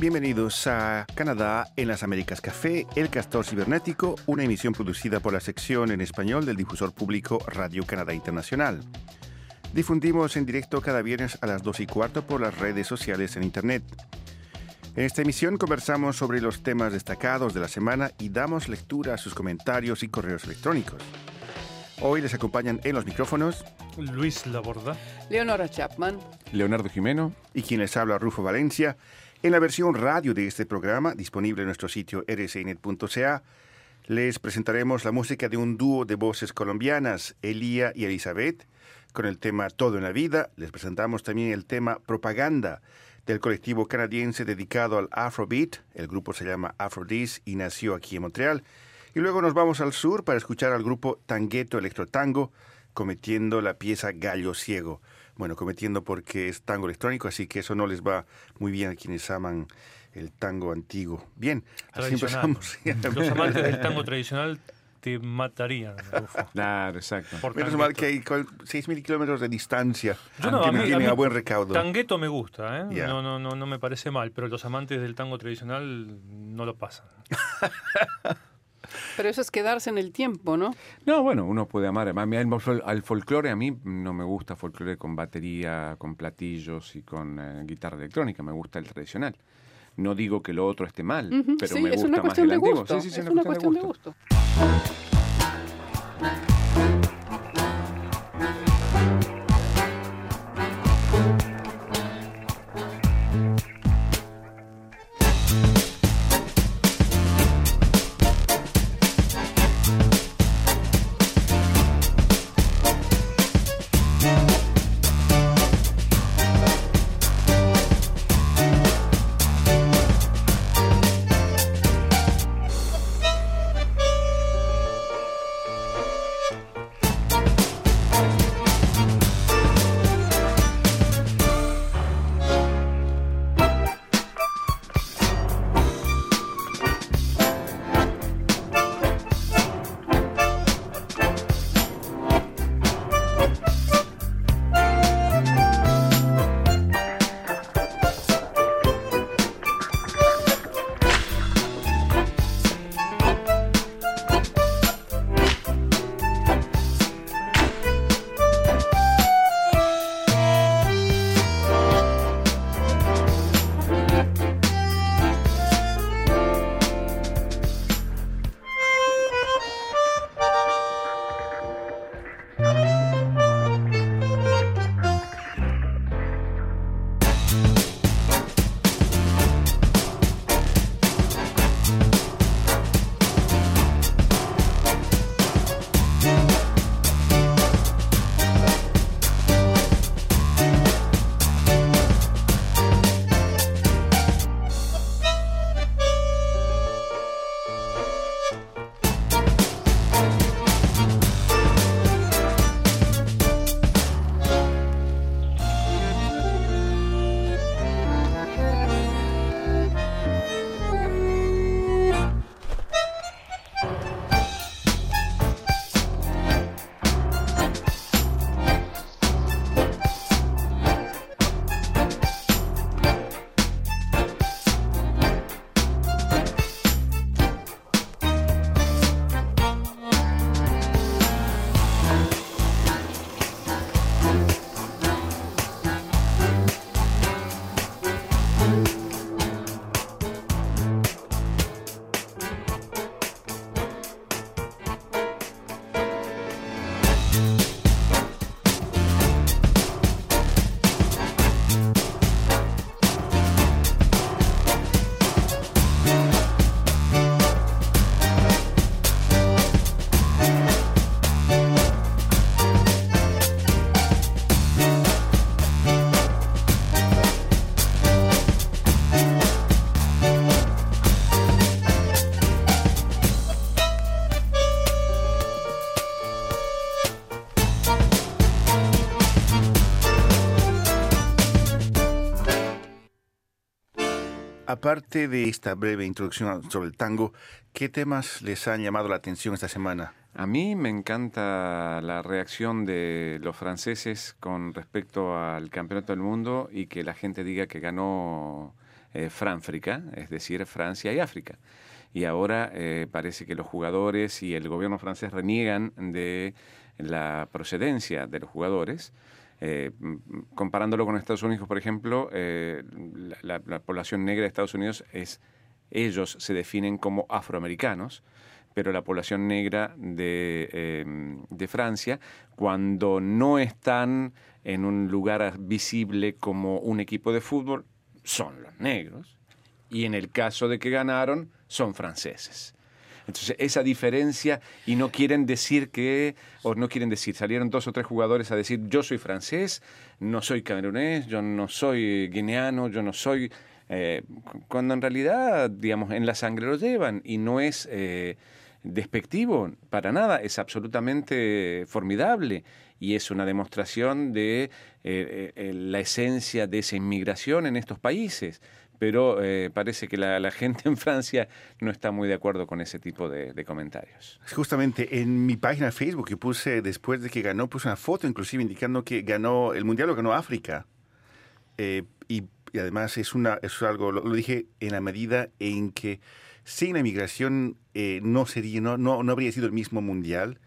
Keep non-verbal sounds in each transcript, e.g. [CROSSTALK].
Bienvenidos a Canadá en las Américas Café, El Castor Cibernético, una emisión producida por la sección en español del difusor público Radio Canadá Internacional. Difundimos en directo cada viernes a las 2 y cuarto por las redes sociales en Internet. En esta emisión conversamos sobre los temas destacados de la semana y damos lectura a sus comentarios y correos electrónicos. Hoy les acompañan en los micrófonos Luis Laborda, Leonora Chapman, Leonardo Jimeno y quien les habla Rufo Valencia. En la versión radio de este programa, disponible en nuestro sitio rcinet.ca, les presentaremos la música de un dúo de voces colombianas, Elía y Elizabeth, con el tema Todo en la Vida. Les presentamos también el tema Propaganda del colectivo canadiense dedicado al Afrobeat. El grupo se llama Aphrodis y nació aquí en Montreal. Y luego nos vamos al sur para escuchar al grupo Tangueto Electrotango cometiendo la pieza Gallo Ciego. Bueno, cometiendo porque es tango electrónico, así que eso no les va muy bien a quienes aman el tango antiguo. Bien, así empezamos. [LAUGHS] Los amantes del tango tradicional te matarían. Rufo, [LAUGHS] Claro, exacto. por Menos tangueto. mal que hay con 6.000 kilómetros de distancia Yo no, que a me mí- tienen a a, mí buen recaudo. Tangueto me gusta, ¿eh? No, no, no, no me parece mal, pero los amantes del tango tradicional no lo pasan. [LAUGHS] pero eso es quedarse en el tiempo, ¿no? No, bueno, uno puede amar. Al, al folclore, a mí no me gusta folclore con batería, con platillos y con eh, guitarra electrónica. Me gusta el tradicional. No digo que lo otro esté mal, pero sí, me gusta más el antiguo. Sí, sí, sí, es una cuestión cuestión de de gusto. Aparte de esta breve introducción sobre el tango, ¿qué temas les han llamado la atención esta semana? A mí me encanta la reacción de los franceses con respecto al campeonato del mundo y que la gente diga que ganó eh, Franfrica, es decir, Francia y África. Y ahora eh, parece que los jugadores y el gobierno francés reniegan de la procedencia de los jugadores. Eh, comparándolo con Estados Unidos, por ejemplo, eh, la, la población negra de Estados Unidos es, ellos se definen como afroamericanos, pero la población negra de, eh, de Francia, cuando no están en un lugar visible como un equipo de fútbol, son los negros. Y en el caso de que ganaron, son franceses. Entonces, esa diferencia, y no quieren decir que, o no quieren decir, salieron dos o tres jugadores a decir, yo soy francés, no soy camerunés, yo no soy guineano, yo no soy... Eh, cuando en realidad, digamos, en la sangre lo llevan y no es eh, despectivo para nada, es absolutamente formidable y es una demostración de eh, la esencia de esa inmigración en estos países pero eh, parece que la, la, gente en Francia no está muy de acuerdo con ese tipo de, de, comentarios. Justamente en mi página Facebook que puse después de que ganó, puse una foto inclusive indicando que ganó el Mundial, lo ganó África. Eh, y, y, además es, una, es algo, lo, lo, dije en la medida en que sin la inmigración eh, no, sería, no, no, no habría sido el mismo Mundial.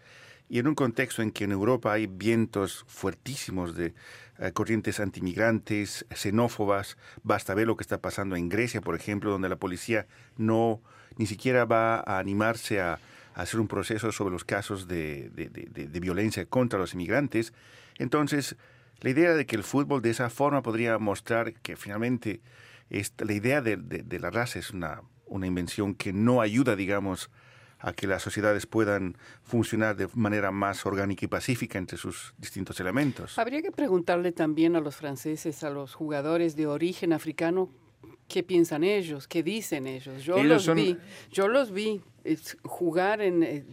Y en un contexto en que en Europa hay vientos fuertísimos de eh, corrientes antimigrantes, xenófobas, basta ver lo que está pasando en Grecia, por ejemplo, donde la policía no ni siquiera va a animarse a, hacer un proceso sobre los casos de, de, de, de, violencia contra los inmigrantes. Entonces, la idea de que el fútbol de esa forma podría mostrar que finalmente esta, la idea de, la raza es una, una invención que no ayuda, digamos, a que las sociedades puedan funcionar de manera más orgánica y pacífica entre sus distintos elementos. Habría que preguntarle también a los franceses, a los jugadores de origen africano, qué piensan ellos, qué dicen ellos. Yo ellos los son... vi, yo los vi jugar en eh,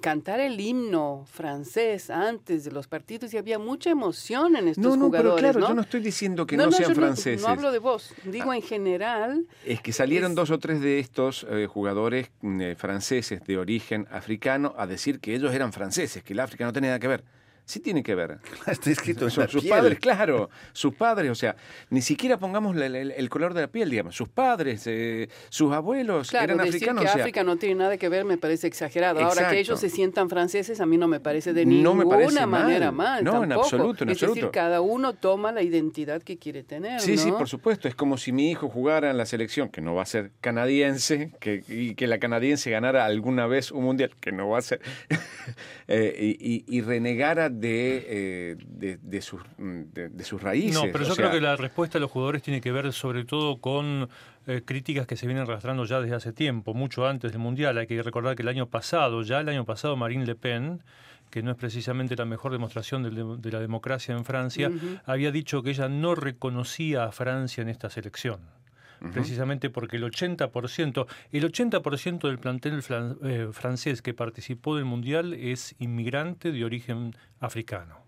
cantar el himno francés antes de los partidos y había mucha emoción en estos no, no, jugadores. Pero claro, ¿no? yo no estoy diciendo que no, no sean franceses. No, hablo de vos, digo ah, en general. Es que salieron es... dos o tres de estos eh, jugadores eh, franceses de origen africano a decir que ellos eran franceses, que el África no tenía nada que ver. Sí tiene que ver. [LAUGHS] Está escrito en Son sus piel. padres, claro. Sus padres, o sea, ni siquiera pongamos el, el, el color de la piel, digamos. Sus padres, eh, sus abuelos claro, eran decir africanos. que o sea, África no tiene nada que ver me parece exagerado. Exacto. Ahora que ellos se sientan franceses, a mí no me parece de ninguna no me parece manera mal. mal. No, tampoco. en absoluto, en es absoluto. decir, cada uno toma la identidad que quiere tener. Sí, ¿no? sí, por supuesto. Es como si mi hijo jugara en la selección, que no va a ser canadiense, que, y que la canadiense ganara alguna vez un mundial, que no va a ser, [LAUGHS] eh, y, y, renegara de. Eh, de, de, sus, de, de, sus, raíces. No, pero yo o sea, creo que la respuesta de los jugadores tiene que ver sobre todo con eh, críticas que se vienen arrastrando ya desde hace tiempo, mucho antes del Mundial. Hay que recordar que el año pasado, ya el año pasado, Marine Le Pen que no es precisamente la mejor demostración de, de la democracia en Francia, uh -huh. había dicho que ella no reconocía a Francia en esta selección. Precisamente porque el 80%, el 80% del plantel eh, francés que participó del Mundial es inmigrante de origen africano.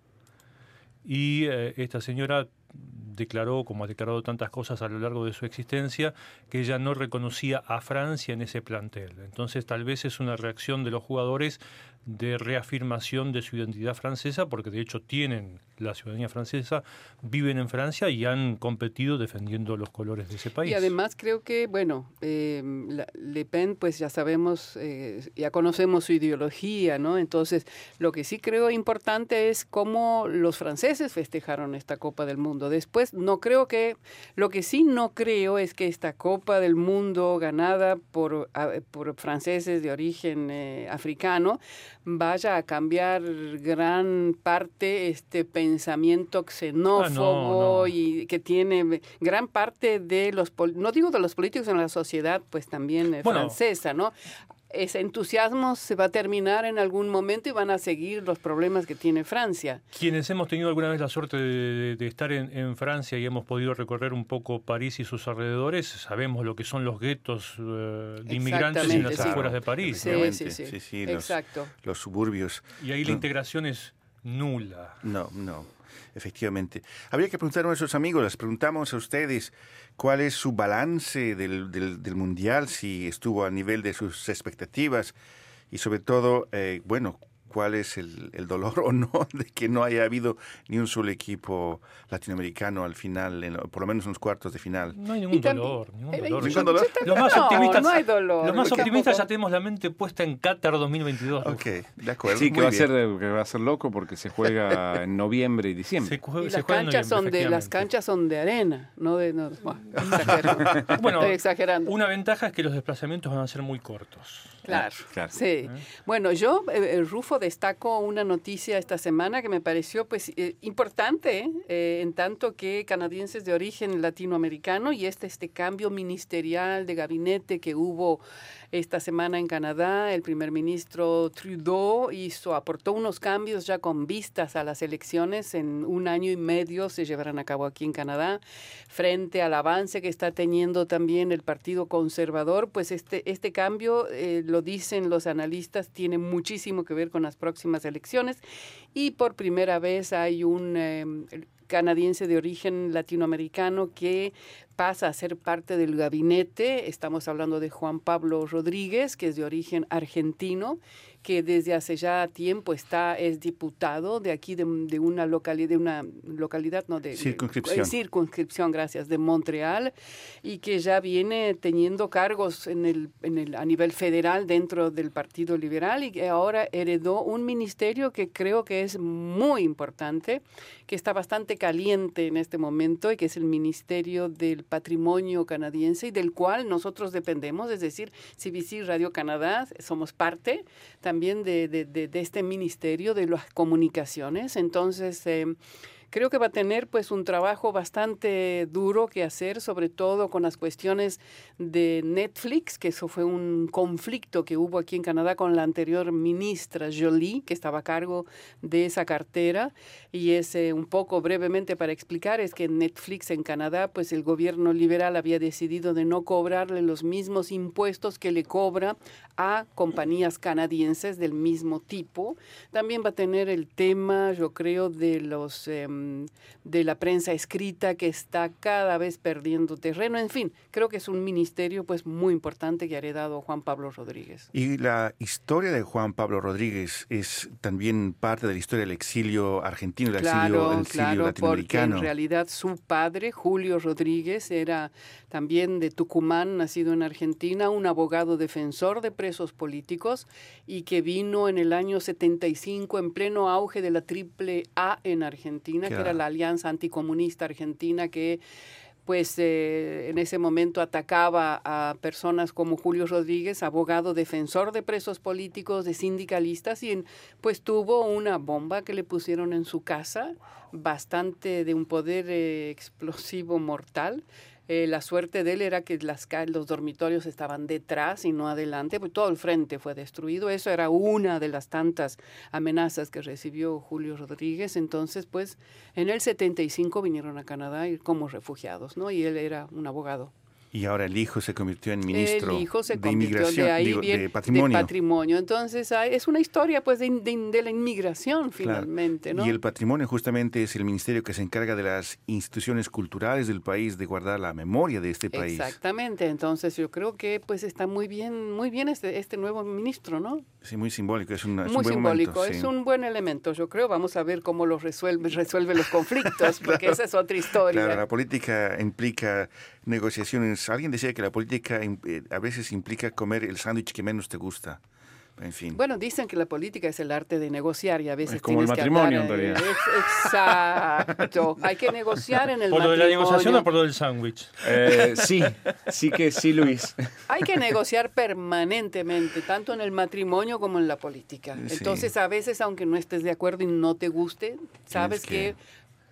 Y eh, esta señora declaró, como ha declarado tantas cosas a lo largo de su existencia, que ella no reconocía a Francia en ese plantel. Entonces tal vez es una reacción de los jugadores de reafirmación de su identidad francesa, porque de hecho tienen la ciudadanía francesa, viven en Francia y han competido defendiendo los colores de ese país. Y además creo que, bueno, eh, Le Pen, pues ya sabemos, eh, ya conocemos su ideología, ¿no? Entonces, lo que sí creo importante es cómo los franceses festejaron esta Copa del Mundo. Después, no creo que, lo que sí no creo es que esta Copa del Mundo ganada por, por franceses de origen eh, africano, vaya a cambiar gran parte este pensamiento xenófobo ah, no, no. y que tiene gran parte de los no digo de los políticos en la sociedad pues también eh, bueno, francesa no ese entusiasmo se va a terminar en algún momento y van a seguir los problemas que tiene Francia. Quienes hemos tenido alguna vez la suerte de, de estar en, en, Francia y hemos podido recorrer un poco París y sus alrededores, sabemos lo que son los guetos uh, de inmigrantes en las sí. afueras de París. Sí, ¿no? sí, sí. sí, sí los, Exacto. Los suburbios. Y ahí la integración es nula. No, no efectivamente. Habría que preguntar a nuestros amigos, les preguntamos a ustedes cuál es su balance del, del, Mundial, si estuvo a nivel de sus expectativas y sobre todo, eh, bueno, cuál es el, dolor [LAUGHS] o no de que no haya habido ni un solo equipo latinoamericano al final, por lo menos en los cuartos de final. No hay ningún dolor. Ningún eh, dolor. Los más optimistas, no hay dolor. Los más optimistas ya tenemos la mente puesta en Qatar 2022. Ok, de acuerdo. Sí, que va, a ser, que va a ser loco porque se juega [LAUGHS] en noviembre y diciembre. y las, canchas son de, las canchas son de arena, no de... No, [LAUGHS] bueno, Estoy exagerando. Una ventaja es que los desplazamientos van a ser muy cortos. Claro, claro. sí. ¿Eh? Bueno, yo, eh, Rufo, destaco una noticia esta semana que me pareció pues eh, importante, en tanto que canadienses de origen latinoamericano y este, este cambio ministerial de gabinete que hubo esta semana en Canadá, el primer ministro Trudeau hizo, aportó unos cambios ya con vistas a las elecciones. En un año y medio se llevarán a cabo aquí en Canadá. Frente al avance que está teniendo también el Partido Conservador, pues este, este cambio, eh, lo dicen los analistas, tiene muchísimo que ver con las próximas elecciones. Y por primera vez hay un... Eh, canadiense de origen latinoamericano que pasa a ser parte del gabinete. Estamos hablando de Juan Pablo Rodríguez, que es de origen argentino que desde hace ya tiempo está, es diputado de aquí, de, una, localidad, de una localidad, no, de circunscripción. circunscripción, gracias, de Montreal, y que ya viene teniendo cargos en el, en el, a nivel federal dentro del Partido Liberal y que ahora heredó un ministerio que creo que es muy importante, que está bastante caliente en este momento y que es el Ministerio del Patrimonio Canadiense y del cual nosotros dependemos, es decir, CBC Radio Canadá, somos parte también también de, de, de, este ministerio de las comunicaciones. Entonces, eh, creo que va a tener pues un trabajo bastante duro que hacer, sobre todo con las cuestiones de Netflix, que eso fue un conflicto que hubo aquí en Canadá con la anterior ministra Jolie, que estaba a cargo de esa cartera. Y es un poco brevemente para explicar, es que Netflix en Canadá, pues el gobierno liberal había decidido de no cobrarle los mismos impuestos que le cobra a compañías canadienses del mismo tipo. También va a tener el tema, yo creo, de los... Em, de la prensa escrita que está cada vez perdiendo terreno. En fin, creo que es un ministerio pues muy importante que ha heredado Juan Pablo Rodríguez. Y la historia de Juan Pablo Rodríguez es también parte de la historia del exilio argentino, del exilio, claro, latinoamericano. Porque en realidad su padre, Julio Rodríguez, era también de Tucumán, nacido en Argentina, un abogado defensor de presos políticos y que vino en el año 75 en pleno auge de la triple A en Argentina que era la Alianza Anticomunista Argentina, que pues eh, en ese momento atacaba a personas como Julio Rodríguez, abogado defensor de presos políticos, de sindicalistas, y pues tuvo una bomba que le pusieron en su casa, bastante de un poder eh, explosivo mortal. Eh, la suerte de él era que las, los dormitorios estaban detrás y no adelante, pues todo el frente fue destruido. Eso era una de las tantas amenazas que recibió Julio Rodríguez. Entonces, pues, en el 75 vinieron a Canadá como refugiados, ¿no? Y él era un abogado. Y ahora el hijo se convirtió en ministro el hijo se de inmigración, de, ahí de patrimonio. De patrimonio. Entonces es una historia pues de, de, la inmigración finalmente. ¿no? Y el patrimonio justamente es el ministerio que se encarga de las instituciones culturales del país, de guardar la memoria de este país. Exactamente. Entonces yo creo que pues está muy bien, muy bien este, este nuevo ministro, ¿no? Sí, muy simbólico. Es, muy un simbólico. es un buen elemento. Yo creo. Vamos a ver cómo los resuelve, resuelve los [LAUGHS] conflictos, porque esa es otra historia. Claro, la política implica negociaciones. Alguien decía que la política eh, a veces implica comer el sándwich que menos te gusta. En fin. Bueno, dicen que la política es el arte de negociar y a veces es como el matrimonio en realidad. exacto. [LAUGHS] Hay que negociar en el ¿Por lo de la negociación o por lo del sándwich? Eh, sí, sí que sí, Luis. Hay que [LAUGHS] negociar permanentemente, tanto en el matrimonio como en la política. Entonces, a veces, aunque no estés de acuerdo y no te guste, sabes que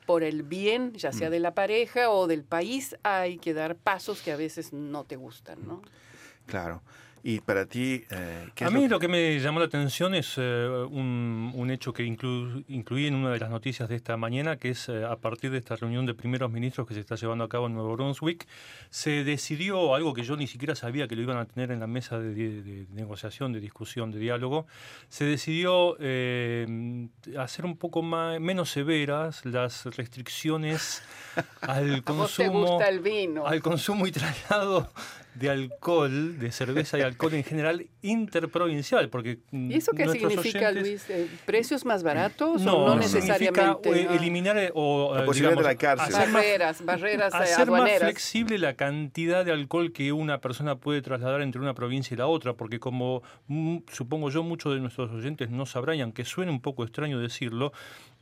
por el bien, ya sea mm. de la pareja o del país, hay que dar pasos que a veces no te gustan, ¿no? Claro. Y para ti, eh, A mí lo... que me llamó la atención es eh, un, hecho que incluí en una de las noticias de esta mañana, que es eh, a partir de esta reunión de primeros ministros que se está llevando a cabo en Nuevo Brunswick, se decidió algo que yo ni siquiera sabía que lo iban a tener en la mesa de, negociación, de discusión, de diálogo, se decidió hacer un poco más, menos severas las restricciones [LAUGHS] al consumo, gusta el vino? al consumo y traslado de alcohol, de cerveza y alcohol en general interprovincial, porque ¿Y eso qué nuestros significa, oyentes- Luis? Eh, ¿Precios más baratos No, o no necesariamente? eh, Ah. eliminar eh, o La posibilidad de digamos, la cárcel. hacer más barreras, barreras hacer más aduaneras. flexible la cantidad de alcohol que una persona puede trasladar entre una provincia y la otra, porque como mm, supongo yo muchos de nuestros oyentes no sabrán, y aunque suene un poco extraño decirlo,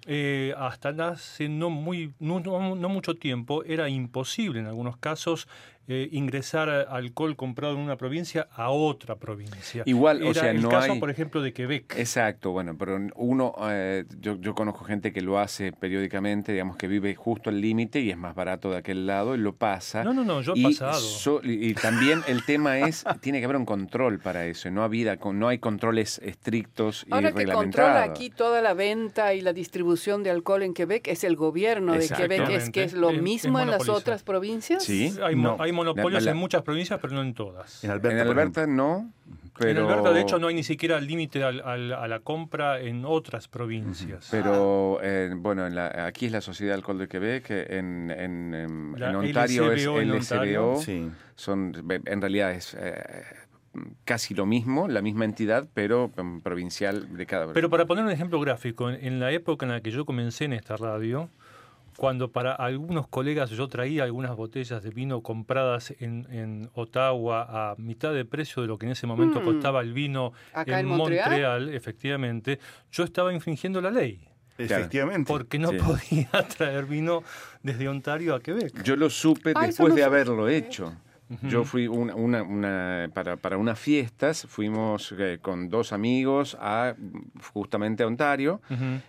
eh, hasta hace no, muy, no, no- no mucho tiempo era imposible en algunos casos eh, ingresar alcohol comprado en una provincia a otra provincia. Igual, o sea, el no caso, hay- por ejemplo, de Quebec. Exacto, bueno, pero uno, eh, yo, yo conozco gente que lo hace periódicamente, digamos que vive justo al límite y es más barato de aquel lado y lo pasa. No, no, no, yo he y, pasado. so- y, también el tema es, [LAUGHS] tiene que haber un control para eso, no, habida, no hay controles estrictos y Ahora que controla reglamentados. aquí toda la venta y la distribución de alcohol en Quebec es el gobierno de Quebec, es que es lo mismo en las otras provincias. Sí. Hay, No. hay monopolios La- la- en muchas provincias, pero no en todas. En Alberta, En no, pero... En Alberta, de hecho, no hay ni siquiera límite al- al- a la compra en otras provincias. Pero eh, bueno, en la- aquí es la Sociedad de Alcohol de Quebec, en, en, en- La en Ontario LCBO en es Ontario. LCBO, Sí. son, en realidad es eh, casi lo mismo, la misma entidad, pero mm, provincial de cada Pero para poner un ejemplo gráfico, en, en la época en la que yo comencé en esta radio, cuando para algunos colegas yo traía algunas botellas de vino compradas en, en Ottawa a mitad de precio de lo que en ese momento Mm. costaba el vino Acá en en Montreal. efectivamente, yo estaba infringiendo la ley. Efectivamente. Porque no Sí. podía [LAUGHS] traer vino desde Ontario a Quebec. Yo lo supe después no de haberlo hecho. Yo fui una, una, una- para, para unas fiestas, fuimos eh, con dos amigos a justamente a Ontario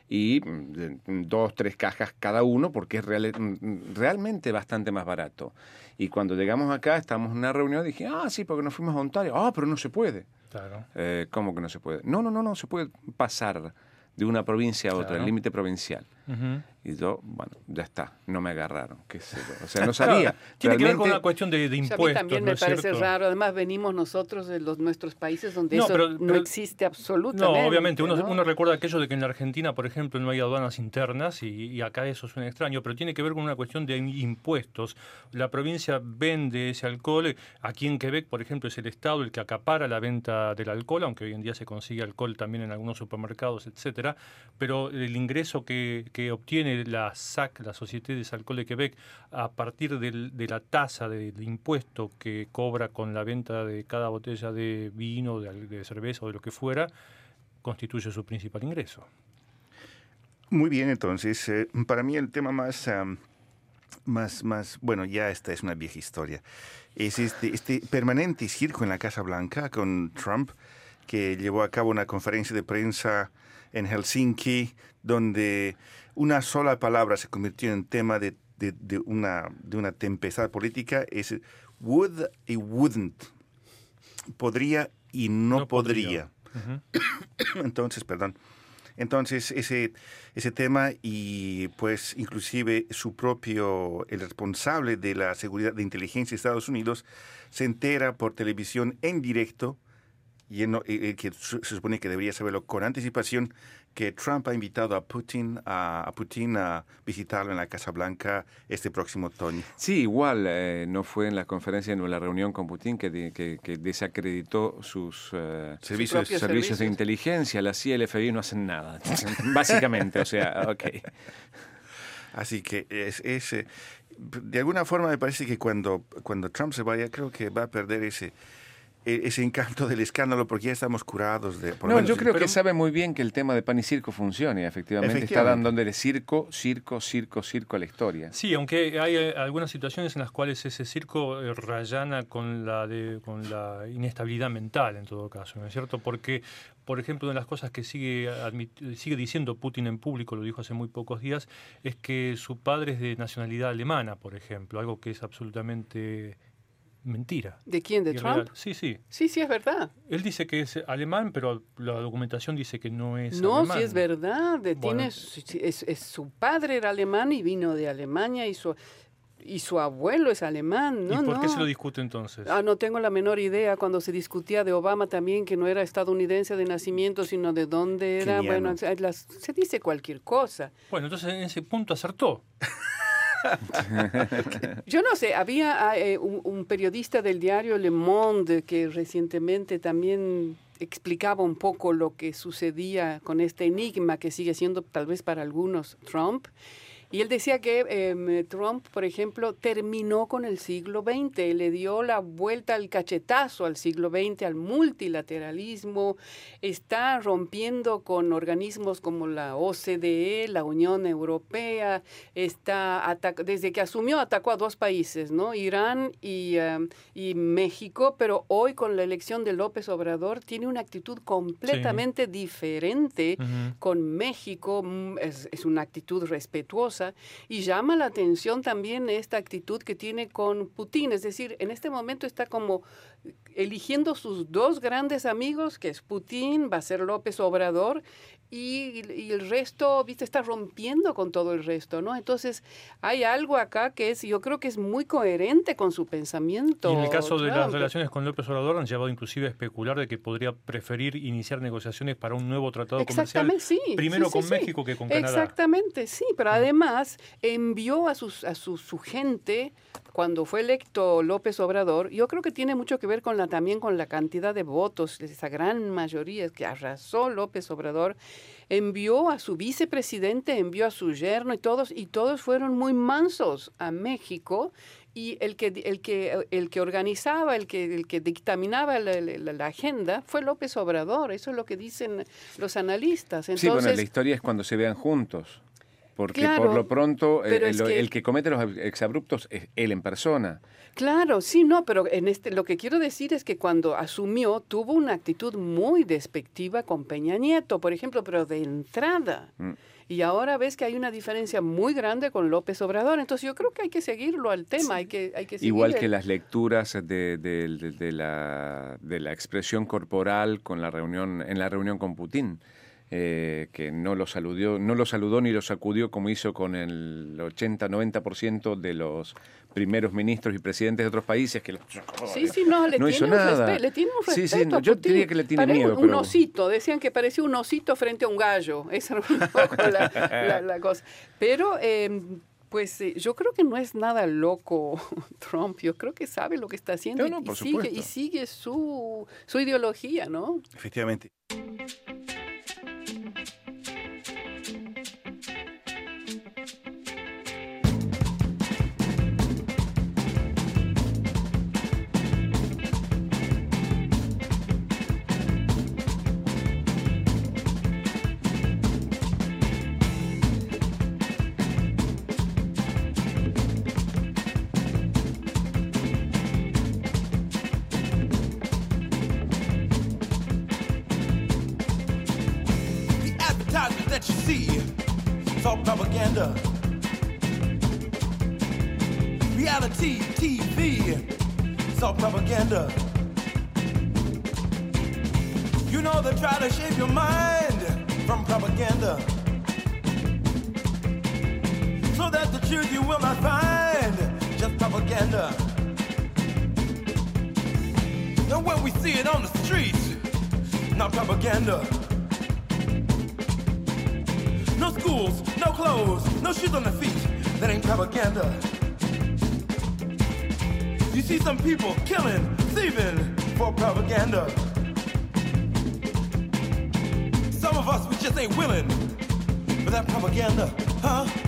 y mm, de- dos, tres cajas cada uno porque es real- mm, realmente bastante más barato. Y cuando llegamos acá, estábamos en una reunión, dije, ah, sí, porque nos fuimos a Ontario. Ah, pero no se puede. Claro. Eh, ¿Cómo que no se puede? No, no, no, no se puede pasar de una provincia a otra, Claro. el límite provincial. Ujú. Y yo, bueno, ya está, no me agarraron. qué sé yo. O sea, no [LAUGHS] sabía. Tiene que ver con una cuestión de, de O sea, impuestos. a mí también ¿no me parece cierto? raro. Además, venimos nosotros de los nuestros países donde No, eso pero- no pero- existe absolutamente. No, obviamente, uno, ¿no? uno recuerda aquello de que en la Argentina, por ejemplo, no hay aduanas internas y, y acá eso suena extraño, pero tiene que ver con una cuestión de impuestos. La provincia vende ese alcohol, aquí en Quebec, por ejemplo, es el Estado el que acapara la venta del alcohol, aunque hoy en día se consigue alcohol también en algunos supermercados, etcétera, pero el ingreso que, que obtiene la SAC, la Société des Alcool de Quebec, a partir de la tasa del impuesto que cobra con la venta de cada botella de vino, de, cerveza o de lo que fuera, constituye su principal ingreso. Muy bien, entonces, eh, para mí el tema más, más, más, bueno, ya esta es una vieja historia, es este, este permanente circo en la Casa Blanca con Trump, que llevó a cabo una conferencia de prensa en Helsinki, donde una sola palabra se convirtió en tema de, de- de una, de una tempestad política, es would y wouldn't, podría y no, No podría. [COUGHS] Entonces, perdón. Entonces, ese, ese tema y pues inclusive su propio, el responsable de la seguridad de inteligencia de Estados Unidos, se entera por televisión en directo, y no- eh, que se supone que debería saberlo con anticipación, que Trump ha invitado a Putin a, a Putin a visitarlo en la Casa Blanca este próximo otoño. Sí, igual, eh, no fue en la conferencia, en la reunión con Putin que, de- que, que desacreditó sus eh, Servicios, propios servicios de servicios. inteligencia. La CIA y el FBI no hacen nada, [LAUGHS] básicamente. O sea, ok. Así que es, es, eh, de alguna forma me parece que cuando, cuando Trump se vaya, creo que va a perder ese, ese encanto del escándalo porque ya estamos curados de... por lo No, menos yo creo pero- que sabe muy bien que el tema de pan y circo funciona y efectivamente, está Efectivamente. dándole circo, circo, circo, circo a la historia. Sí, aunque hay eh, algunas situaciones en las cuales ese circo eh, rayana con la de, con la inestabilidad mental en todo caso, ¿no es cierto? Porque, por ejemplo, una de las cosas que sigue sigue diciendo Putin en público, lo dijo hace muy pocos días, es que su padre es de nacionalidad alemana, por ejemplo, algo que es absolutamente mentira. ¿De quién? ¿De. Trump? Sí, sí. Sí, sí, es verdad. Él dice que es alemán, pero la documentación dice que no es No, alemán. sí es verdad. de- Bueno. tiene, es, es- su padre era alemán y vino de Alemania y su, y su abuelo es alemán. No, ¿Y por qué no. se lo discute entonces? Ah, no tengo la menor idea. Cuando se discutía de Obama también, que no era estadounidense de nacimiento, sino de dónde era. Keniano. Bueno, las- se dice cualquier cosa. Bueno, entonces en ese punto acertó. [LAUGHS] [LAUGHS] Yo no sé, había ah, eh, un, un periodista del diario Le Monde que recientemente también explicaba un poco lo que sucedía con este enigma que sigue siendo tal vez para algunos Trump y él decía que em, Trump, por ejemplo, terminó con el siglo XX, le dio la vuelta al cachetazo al siglo XX, al multilateralismo, está rompiendo con organismos como la OCDE, la Unión Europea, está desde que asumió atacó a dos países, ¿no? Irán y, em, y México, pero hoy con la elección de López Obrador tiene una actitud completamente diferente con México, mm, es, es una actitud respetuosa y llama la atención también esta actitud que tiene con Putin, es decir, en este momento está como eligiendo sus dos grandes amigos, que es Putin, va a ser López Obrador, y, el resto, viste, está rompiendo con todo el resto, ¿no? Entonces, hay algo acá que es, yo creo que es muy coherente con su pensamiento. Y en el caso de las relaciones con López Obrador han llevado inclusive a especular de que podría preferir iniciar negociaciones para un nuevo tratado comercial. Sí, primero con México que con Canadá. Exactamente, sí, pero además envió a, sus, a su, su gente cuando fue electo López Obrador, yo creo que tiene mucho que ver con la, también con la cantidad de votos, esa gran mayoría que arrasó López Obrador, envió a su vicepresidente, envió a su yerno y todos, y todos fueron muy mansos a México y el que, el que, el que organizaba, el que, el que dictaminaba la, agenda fue López Obrador, eso es lo que dicen los analistas. sí, bueno, la historia es cuando se vean juntos. Porque por lo pronto eh, el, que... comete los exabruptos es él en persona. Claro, sí, no, pero en este lo que quiero decir es que cuando asumió tuvo una actitud muy despectiva con Peña Nieto, por ejemplo, pero de entrada. Mm. Y ahora ves que hay una diferencia muy grande con López Obrador. Entonces yo creo que hay que seguirlo al tema. Hay que, hay que Igual que las lecturas de, de, la, de la expresión corporal con la reunión, en la reunión con Putin. Eh, que no lo, saludó, no lo saludó ni lo sacudió como hizo con el 80-90% de los primeros ministros y presidentes de otros países que sí, sí, no, le hizo nada. le tiene un respeto. Sí, sí, yo diría que le tiene miedo. Un, osito, decían que parecía un osito frente a un gallo. [LAUGHS] Esa era un poco la, cosa. Pero... Em, pues eh, yo creo que no es nada loco [LAUGHS] Trump, yo creo que sabe lo que está haciendo y, sigue, y sigue su, su ideología, ¿no? Efectivamente. all propaganda. Reality TV, It's all propaganda. You know they try to shape your mind from propaganda. So that the truth you will not find, just propaganda. And when we see it on the streets, not propaganda. clothes, no shoes on the feet. That ain't propaganda. You see some people killing, thieving for propaganda. Some of us, we just ain't willing for that propaganda, huh?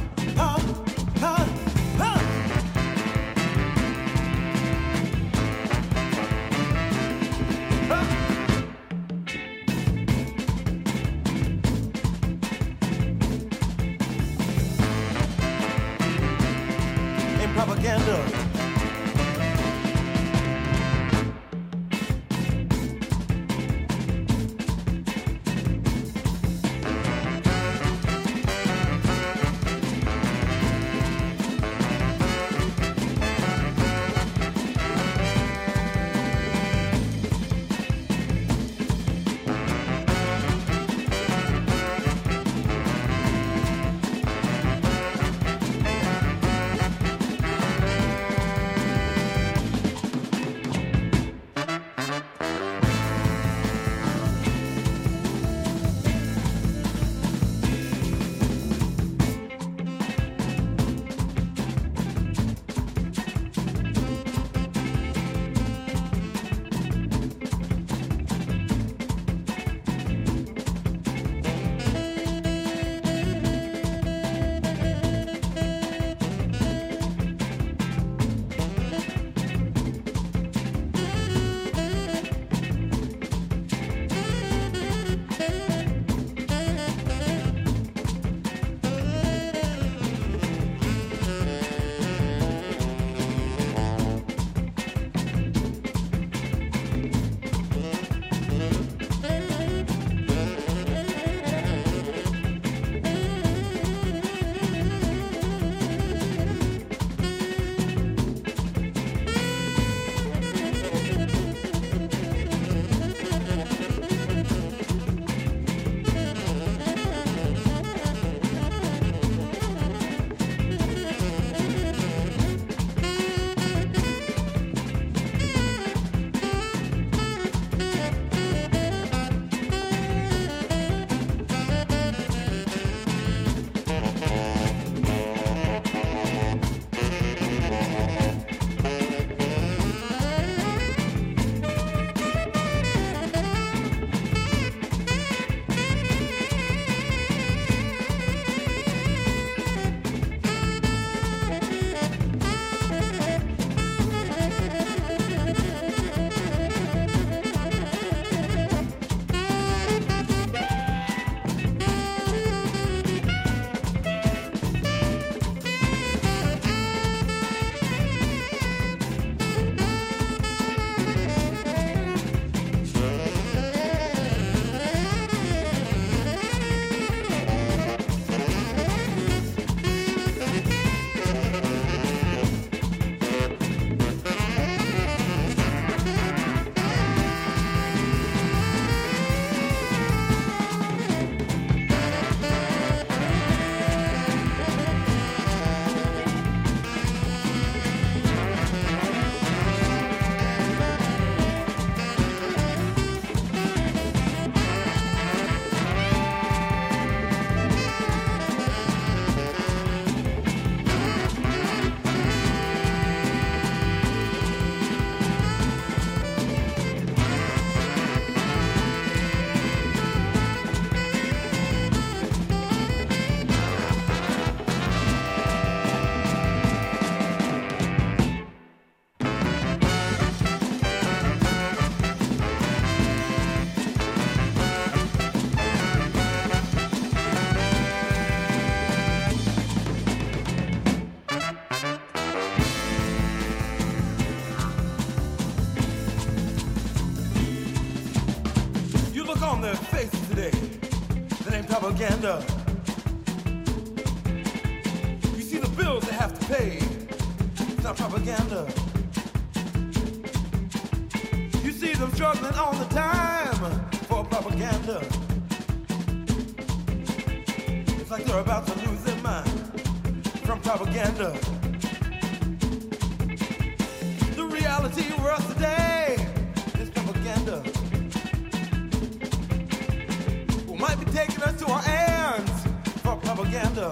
Might be taking us to our hands for propaganda.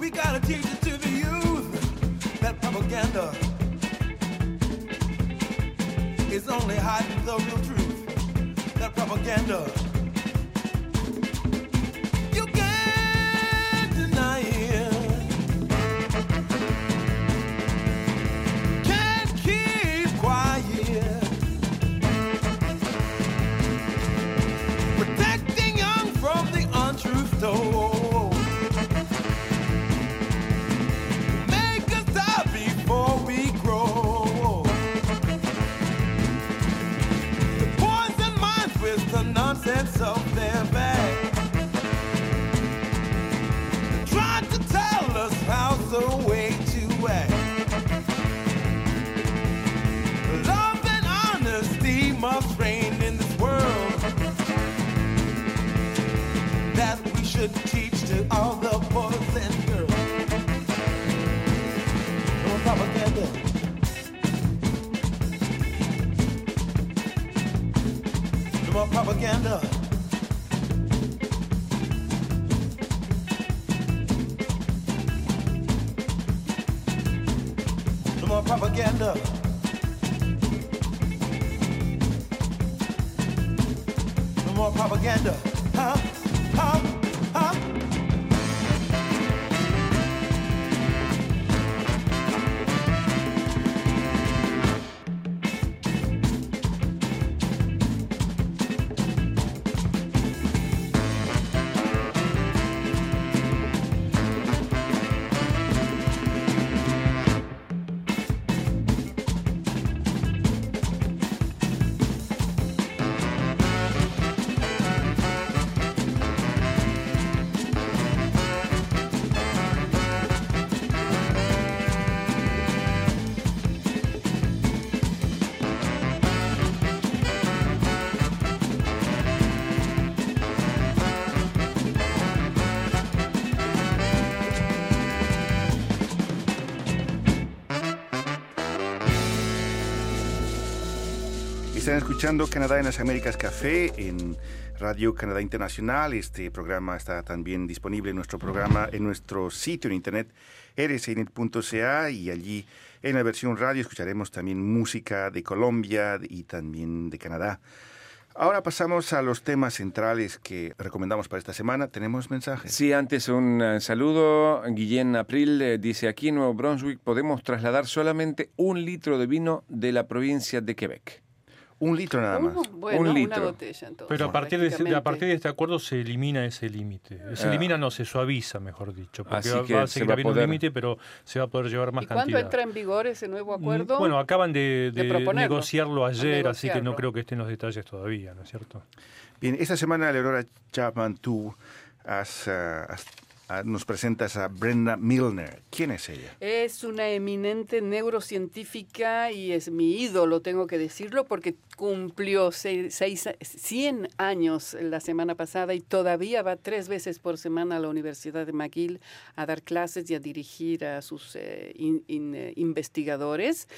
We gotta teach it to the youth that propaganda is only hiding the real truth. That propaganda. Están escuchando Canadá en las Américas Café en Radio Canadá Internacional. Este programa está también disponible en nuestro programa en nuestro sitio en internet rcinet.ca y allí en la versión radio escucharemos también música de Colombia y también de Canadá. Ahora pasamos a los temas centrales que recomendamos para esta semana. ¿Tenemos mensajes? Sí, antes un eh, saludo. Guillén April eh, dice, aquí en Nuevo Brunswick podemos trasladar solamente un litro de vino de la provincia de Quebec. Un litro nada más. Uh, bueno, Un una litro. botella entonces. Pero a partir, de, ese- a partir de este acuerdo se elimina ese límite. Se Ah. elimina, no, se suaviza, mejor dicho. Porque Así va, que va a se seguir va a habiendo poder- un límite, pero se va a poder llevar más ¿Y cuándo cantidad. entra en vigor ese nuevo Mm, acuerdo? Bueno, acaban de, de de proponerlo, negociarlo ayer, así que no creo que estén los detalles todavía, ¿no es cierto? Bien, esta semana, Leonora Chapman, tú has, has- ah, nos presentas a Brenda Milner. ¿Quién es ella? Es una eminente neurocientífica y es mi ídolo, tengo que decirlo, porque cumplió seis, seis- 100 años la semana pasada y todavía va tres veces por semana a la Universidad de McGill a dar clases y a dirigir a sus eh, investigadores.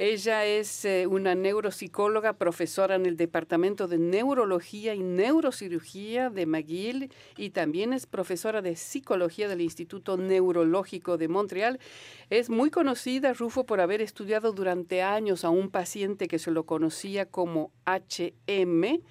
Ella es eh, una neuropsicóloga, profesora en el Departamento de Neurología y Neurocirugía de McGill y también es profesora de Psicología del Instituto Neurológico de Montreal. Es muy conocida, Rufo, por haber estudiado durante años a un paciente que se lo conocía como HM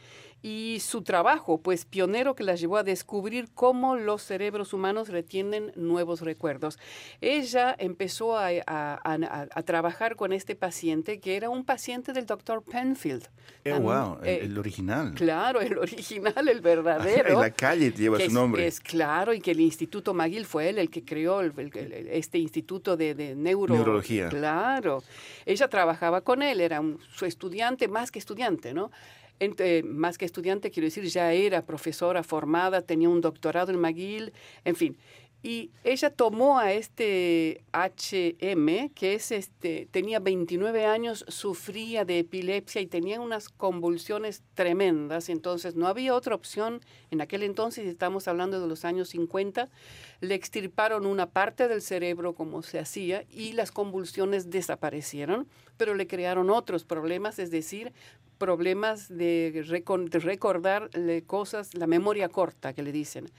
y su trabajo, pues pionero que la llevó a descubrir cómo los cerebros humanos retienen nuevos recuerdos. Ella empezó a, a- a- a trabajar con este paciente que era un paciente del doctor Penfield. Eh, wow, el, eh, el original. Claro, el original, el [LAUGHS] verdadero. en la calle lleva su es- nombre. Es, claro, y que el Instituto McGill fue él el que creó el- el- el- este instituto de, de neuro- Neurología. Claro. Ella trabajaba con él, era un- su estudiante, más que estudiante, ¿no? Eh, más que estudiante, quiero decir, ya era profesora formada, tenía un doctorado en McGill, en fin. Y ella tomó a este HM, que es este, tenía 29 años, sufría de epilepsia y tenía unas convulsiones tremendas, entonces no había otra opción. En aquel entonces, estamos hablando de los años 50, le extirparon una parte del cerebro como se hacía y las convulsiones desaparecieron, pero le crearon otros problemas, es decir, problemas de, recordar cosas, la memoria corta que le dicen.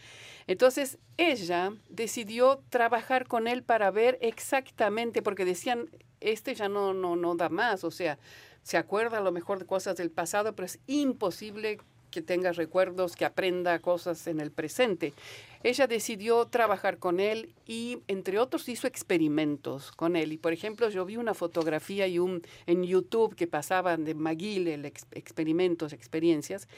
Entonces ella decidió trabajar con él para ver exactamente, porque decían, este ya no, no, no da más, o sea, se acuerda a lo mejor de cosas del pasado, pero es imposible que tenga recuerdos, que aprenda cosas en el presente. Ella decidió trabajar con él y, entre otros, hizo experimentos con él. Y, por ejemplo, yo vi una fotografía y un, en YouTube que pasaban de McGill, experimentos, experiencias.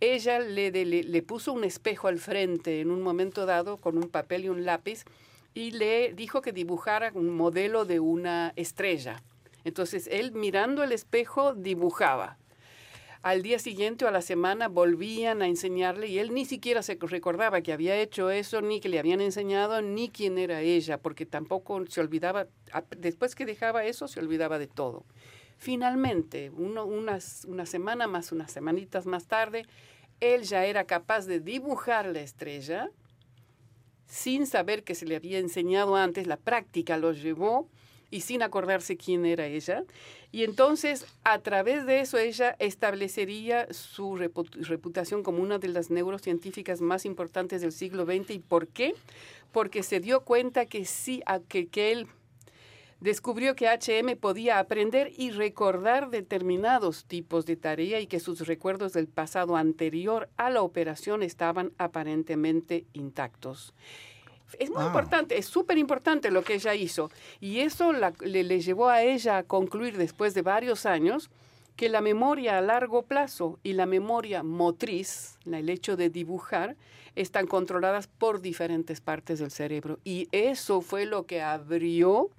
Ella le, le puso un espejo al frente en un momento dado con un papel y un lápiz y le dijo que dibujara un modelo de una estrella. Entonces, él mirando el espejo dibujaba. Al día siguiente o a la semana volvían a enseñarle y él ni siquiera se recordaba que había hecho eso, ni que le habían enseñado, ni quién era ella, porque tampoco se olvidaba, después que dejaba eso, se olvidaba de todo. Finalmente, unas, una semana más, unas semanitas más tarde, él ya era capaz de dibujar la estrella sin saber que se le había enseñado antes, la práctica lo llevó y sin acordarse quién era ella. Y entonces, a través de eso, ella establecería su repu- reputación como una de las neurocientíficas más importantes del siglo XX. ¿Y por qué? Porque se dio cuenta que sí, a que, que él descubrió que HM podía aprender y recordar determinados tipos de tarea y que sus recuerdos del pasado anterior a la operación estaban aparentemente intactos. Es muy Ah. importante, es súper importante lo que ella hizo. Y eso la- le, le llevó a ella a concluir después de varios años que la memoria a largo plazo y la memoria motriz, el hecho de dibujar, están controladas por diferentes partes del cerebro. Y eso fue lo que abrió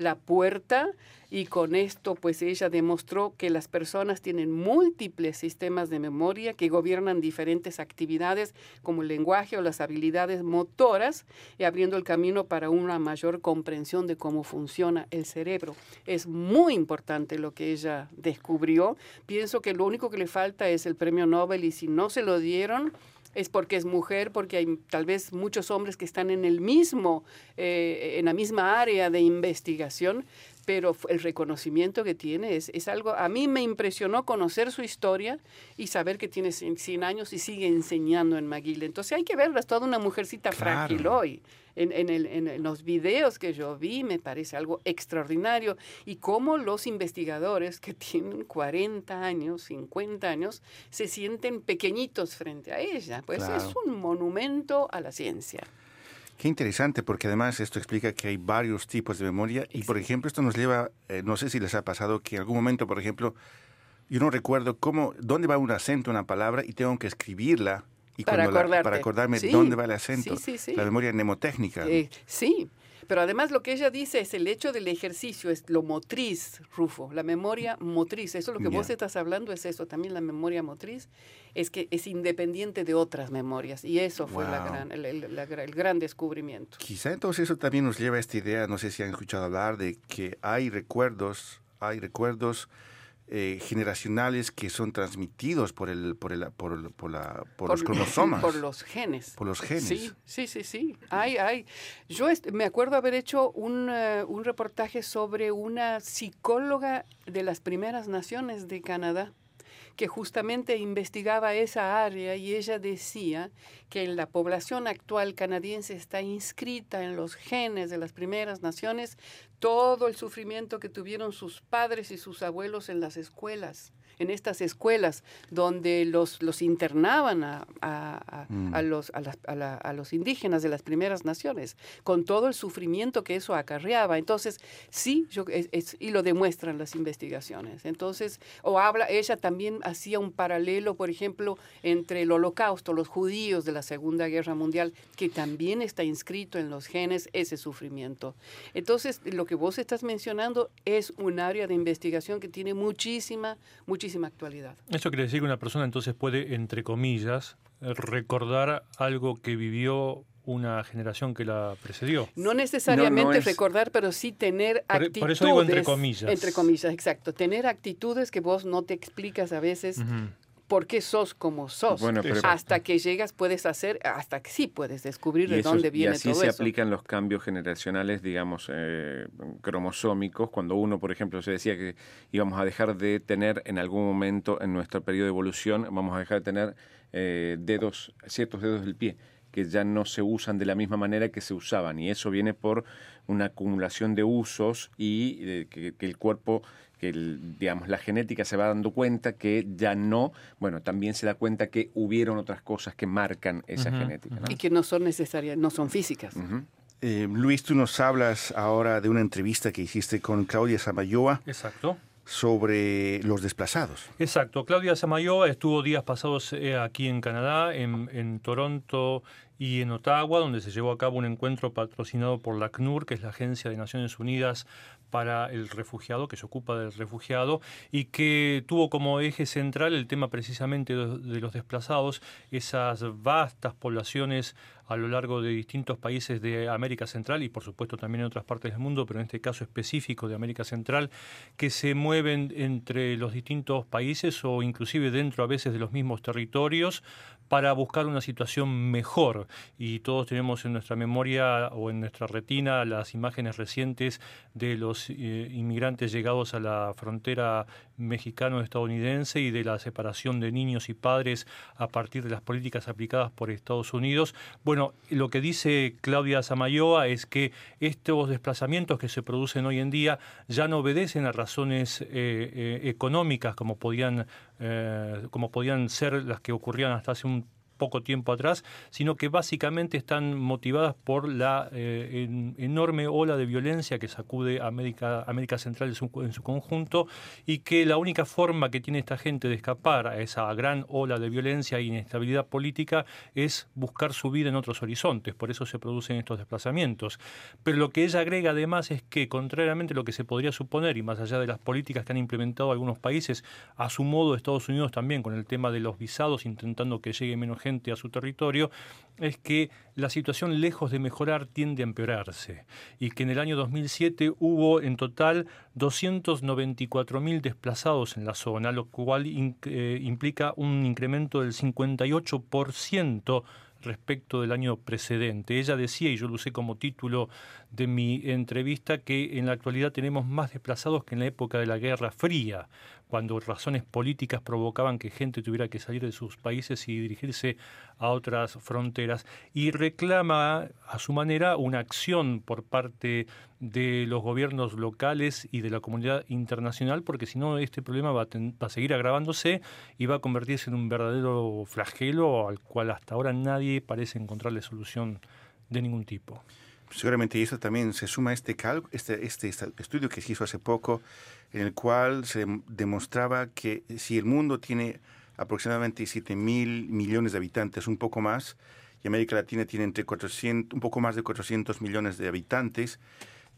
la puerta y con esto pues ella demostró que las personas tienen múltiples sistemas de memoria que gobiernan diferentes actividades como el lenguaje o las habilidades motoras y abriendo el camino para una mayor comprensión de cómo funciona el cerebro. Es muy importante lo que ella descubrió. Pienso que lo único que le falta es el premio Nobel y si no se lo dieron es porque es mujer, porque hay tal vez muchos hombres que están en el mismo, eh, en la misma área de investigación, pero el reconocimiento que tiene es, es algo, a mí me impresionó conocer su historia y saber que tiene 100 100 años y sigue enseñando en McGill. Entonces hay que verla, es toda una mujercita Claro. frágil hoy. En, en el- en- en los videos que yo vi me parece algo extraordinario y cómo los investigadores que tienen 40 años, 50 años, se sienten pequeñitos frente a ella. Pues Claro. es un monumento a la ciencia. Qué interesante, porque además esto explica que hay varios tipos de memoria y, por ejemplo, esto nos lleva, eh, no sé si les ha pasado que en algún momento, por ejemplo, yo no recuerdo cómo, dónde va un acento en una palabra y tengo que escribirla y Para cuando la- para acordarme Sí, dónde va el acento. sí, sí, sí. La memoria mnemotécnica. Eh, sí, pero además lo que ella dice es el hecho del ejercicio, es lo motriz, Rufo, la memoria motriz. Eso es lo que vos Ya. estás hablando, es eso. También la memoria motriz es que es independiente de otras memorias. Y eso fue la Wow. gran, el, el- la el gran descubrimiento. Quizá entonces eso también nos lleva a esta idea, no sé si han escuchado hablar de que hay recuerdos, hay recuerdos eh, generacionales que son transmitidos por el, por el, por, el- por la, por, los cromosomas, [LAUGHS] Por los genes. por los genes. Sí, sí, sí, sí. Hay, hay. Yo me acuerdo haber hecho un, eh, un reportaje sobre una psicóloga de las primeras naciones de Canadá que justamente investigaba esa área y ella decía que la población actual canadiense está inscrita en los genes de las primeras naciones todo el sufrimiento que tuvieron sus padres y sus abuelos en las escuelas, en estas escuelas donde los, los internaban a, a- a- Mm. a los, a, las- a la- a los indígenas de las primeras naciones, con todo el sufrimiento que eso acarreaba. Entonces, sí, yo, es- es- y lo demuestran las investigaciones. Entonces, o habla, ella también hacía un paralelo, por ejemplo, entre el holocausto, los judíos de la Segunda Guerra Mundial, que también está inscrito en los genes ese sufrimiento. Entonces, lo que vos estás mencionando es un área de investigación que tiene muchísima, muchísima muchísima actualidad. Esto quiere decir que una persona entonces puede, entre comillas, recordar algo que vivió una generación que la precedió. No necesariamente No, no es- recordar, pero sí tener Por- actitudes. por eso digo entre comillas. Entre comillas, exacto. Tener actitudes que vos no te explicas a veces. Por qué sos como sos. Bueno, pero- hasta que llegas puedes hacer, hasta que sí puedes descubrir de eso- dónde viene y así todo se eso. aplican los cambios generacionales, digamos, eh, cromosómicos. Cuando uno, por ejemplo, se decía que íbamos a dejar de tener en algún momento en nuestro periodo de evolución, vamos a dejar de tener eh, dedos, ciertos dedos del pie que ya no se usan de la misma manera que se usaban. Y eso viene por una acumulación de usos y eh, que, que el cuerpo que el- digamos la genética se va dando cuenta que ya no, bueno, también se da cuenta que hubieron otras cosas que marcan esa genética. ¿no? Y que no son necesarias, no son físicas. Eh, Luis, tú nos hablas ahora de una entrevista que hiciste con Claudia Samayoa Exacto. sobre los desplazados. Exacto. Claudia Samayoa estuvo días pasados eh, aquí en Canadá, en, en Toronto y en Ottawa, donde se llevó a cabo un encuentro patrocinado por la CNUR, que es la Agencia de Naciones Unidas para el Refugiado, que se ocupa del refugiado, y que tuvo como eje central el tema precisamente de, los desplazados, esas vastas poblaciones a lo largo de distintos países de América Central y por supuesto también en otras partes del mundo, pero en este caso específico de América Central, que se mueven entre los distintos países o inclusive dentro a veces de los mismos territorios para buscar una situación mejor. Y todos tenemos en nuestra memoria o en nuestra retina las imágenes recientes de los eh, inmigrantes llegados a la frontera mexicano-estadounidense y de la separación de niños y padres a partir de las políticas aplicadas por Estados Unidos. Bueno, lo que dice Claudia Samayoa es que estos desplazamientos que se producen hoy en día ya no obedecen a razones eh, eh, económicas como podían, eh, como podían ser las que ocurrían hasta hace un poco tiempo atrás, sino que básicamente están motivadas por la eh, en- enorme ola de violencia que sacude América, América Central en su, en su conjunto y que la única forma que tiene esta gente de escapar a esa gran ola de violencia e inestabilidad política es buscar su vida en otros horizontes, por eso se producen estos desplazamientos. Pero lo que ella agrega además es que, contrariamente a lo que se podría suponer, y más allá de las políticas que han implementado algunos países, a su modo Estados Unidos también con el tema de los visados, intentando que llegue menos gente a su territorio, es que la situación lejos de mejorar tiende a empeorarse y que en el año 2007 hubo en total 294.000 desplazados en la zona, lo cual eh, implica un incremento del 58% respecto del año precedente. Ella decía, y yo lo usé como título de mi entrevista, que en la actualidad tenemos más desplazados que en la época de la Guerra Fría, cuando razones políticas provocaban que gente tuviera que salir de sus países y dirigirse a otras fronteras. Y reclama a su manera una acción por parte de los gobiernos locales y de la comunidad internacional, porque si no este problema va a, ten- seguir agravándose y va a convertirse en un verdadero flagelo al cual hasta ahora nadie parece encontrarle solución de ningún tipo. Seguramente eso también se suma a este, cal- este, este estudio que se hizo hace poco, en el cual se dem- demostraba que si el mundo tiene aproximadamente 7 mil millones de habitantes, un poco más, y América Latina tiene entre 400, un poco más de 400 millones de habitantes,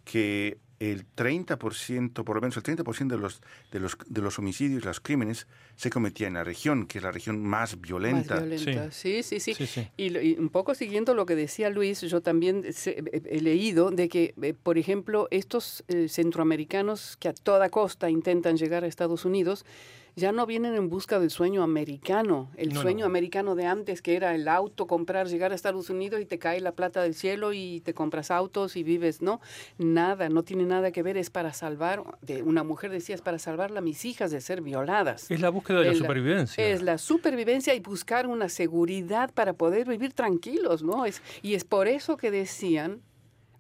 que el 30%, por lo menos el 30% de los, de, los, de los homicidios, los crímenes, se cometían en la región, que es la región más violenta. Más violenta. Sí, sí, sí. Sí, sí. Y, lo- y un poco siguiendo lo que decía Luis, yo también se- he, he leído de que, eh, por ejemplo, estos eh, centroamericanos que a toda costa intentan llegar a Estados Unidos, ya no vienen en busca del sueño americano, el No, sueño no. americano de antes, que era el auto, comprar, llegar a Estados Unidos y te cae la plata del cielo y te compras autos y vives, ¿no? Nada, no tiene nada que ver, es para salvar, de una mujer decía, es para salvar a mis hijas de ser violadas. Es la búsqueda de la supervivencia. Es la supervivencia y buscar una seguridad para poder vivir tranquilos, ¿no? Es, y es por eso que decían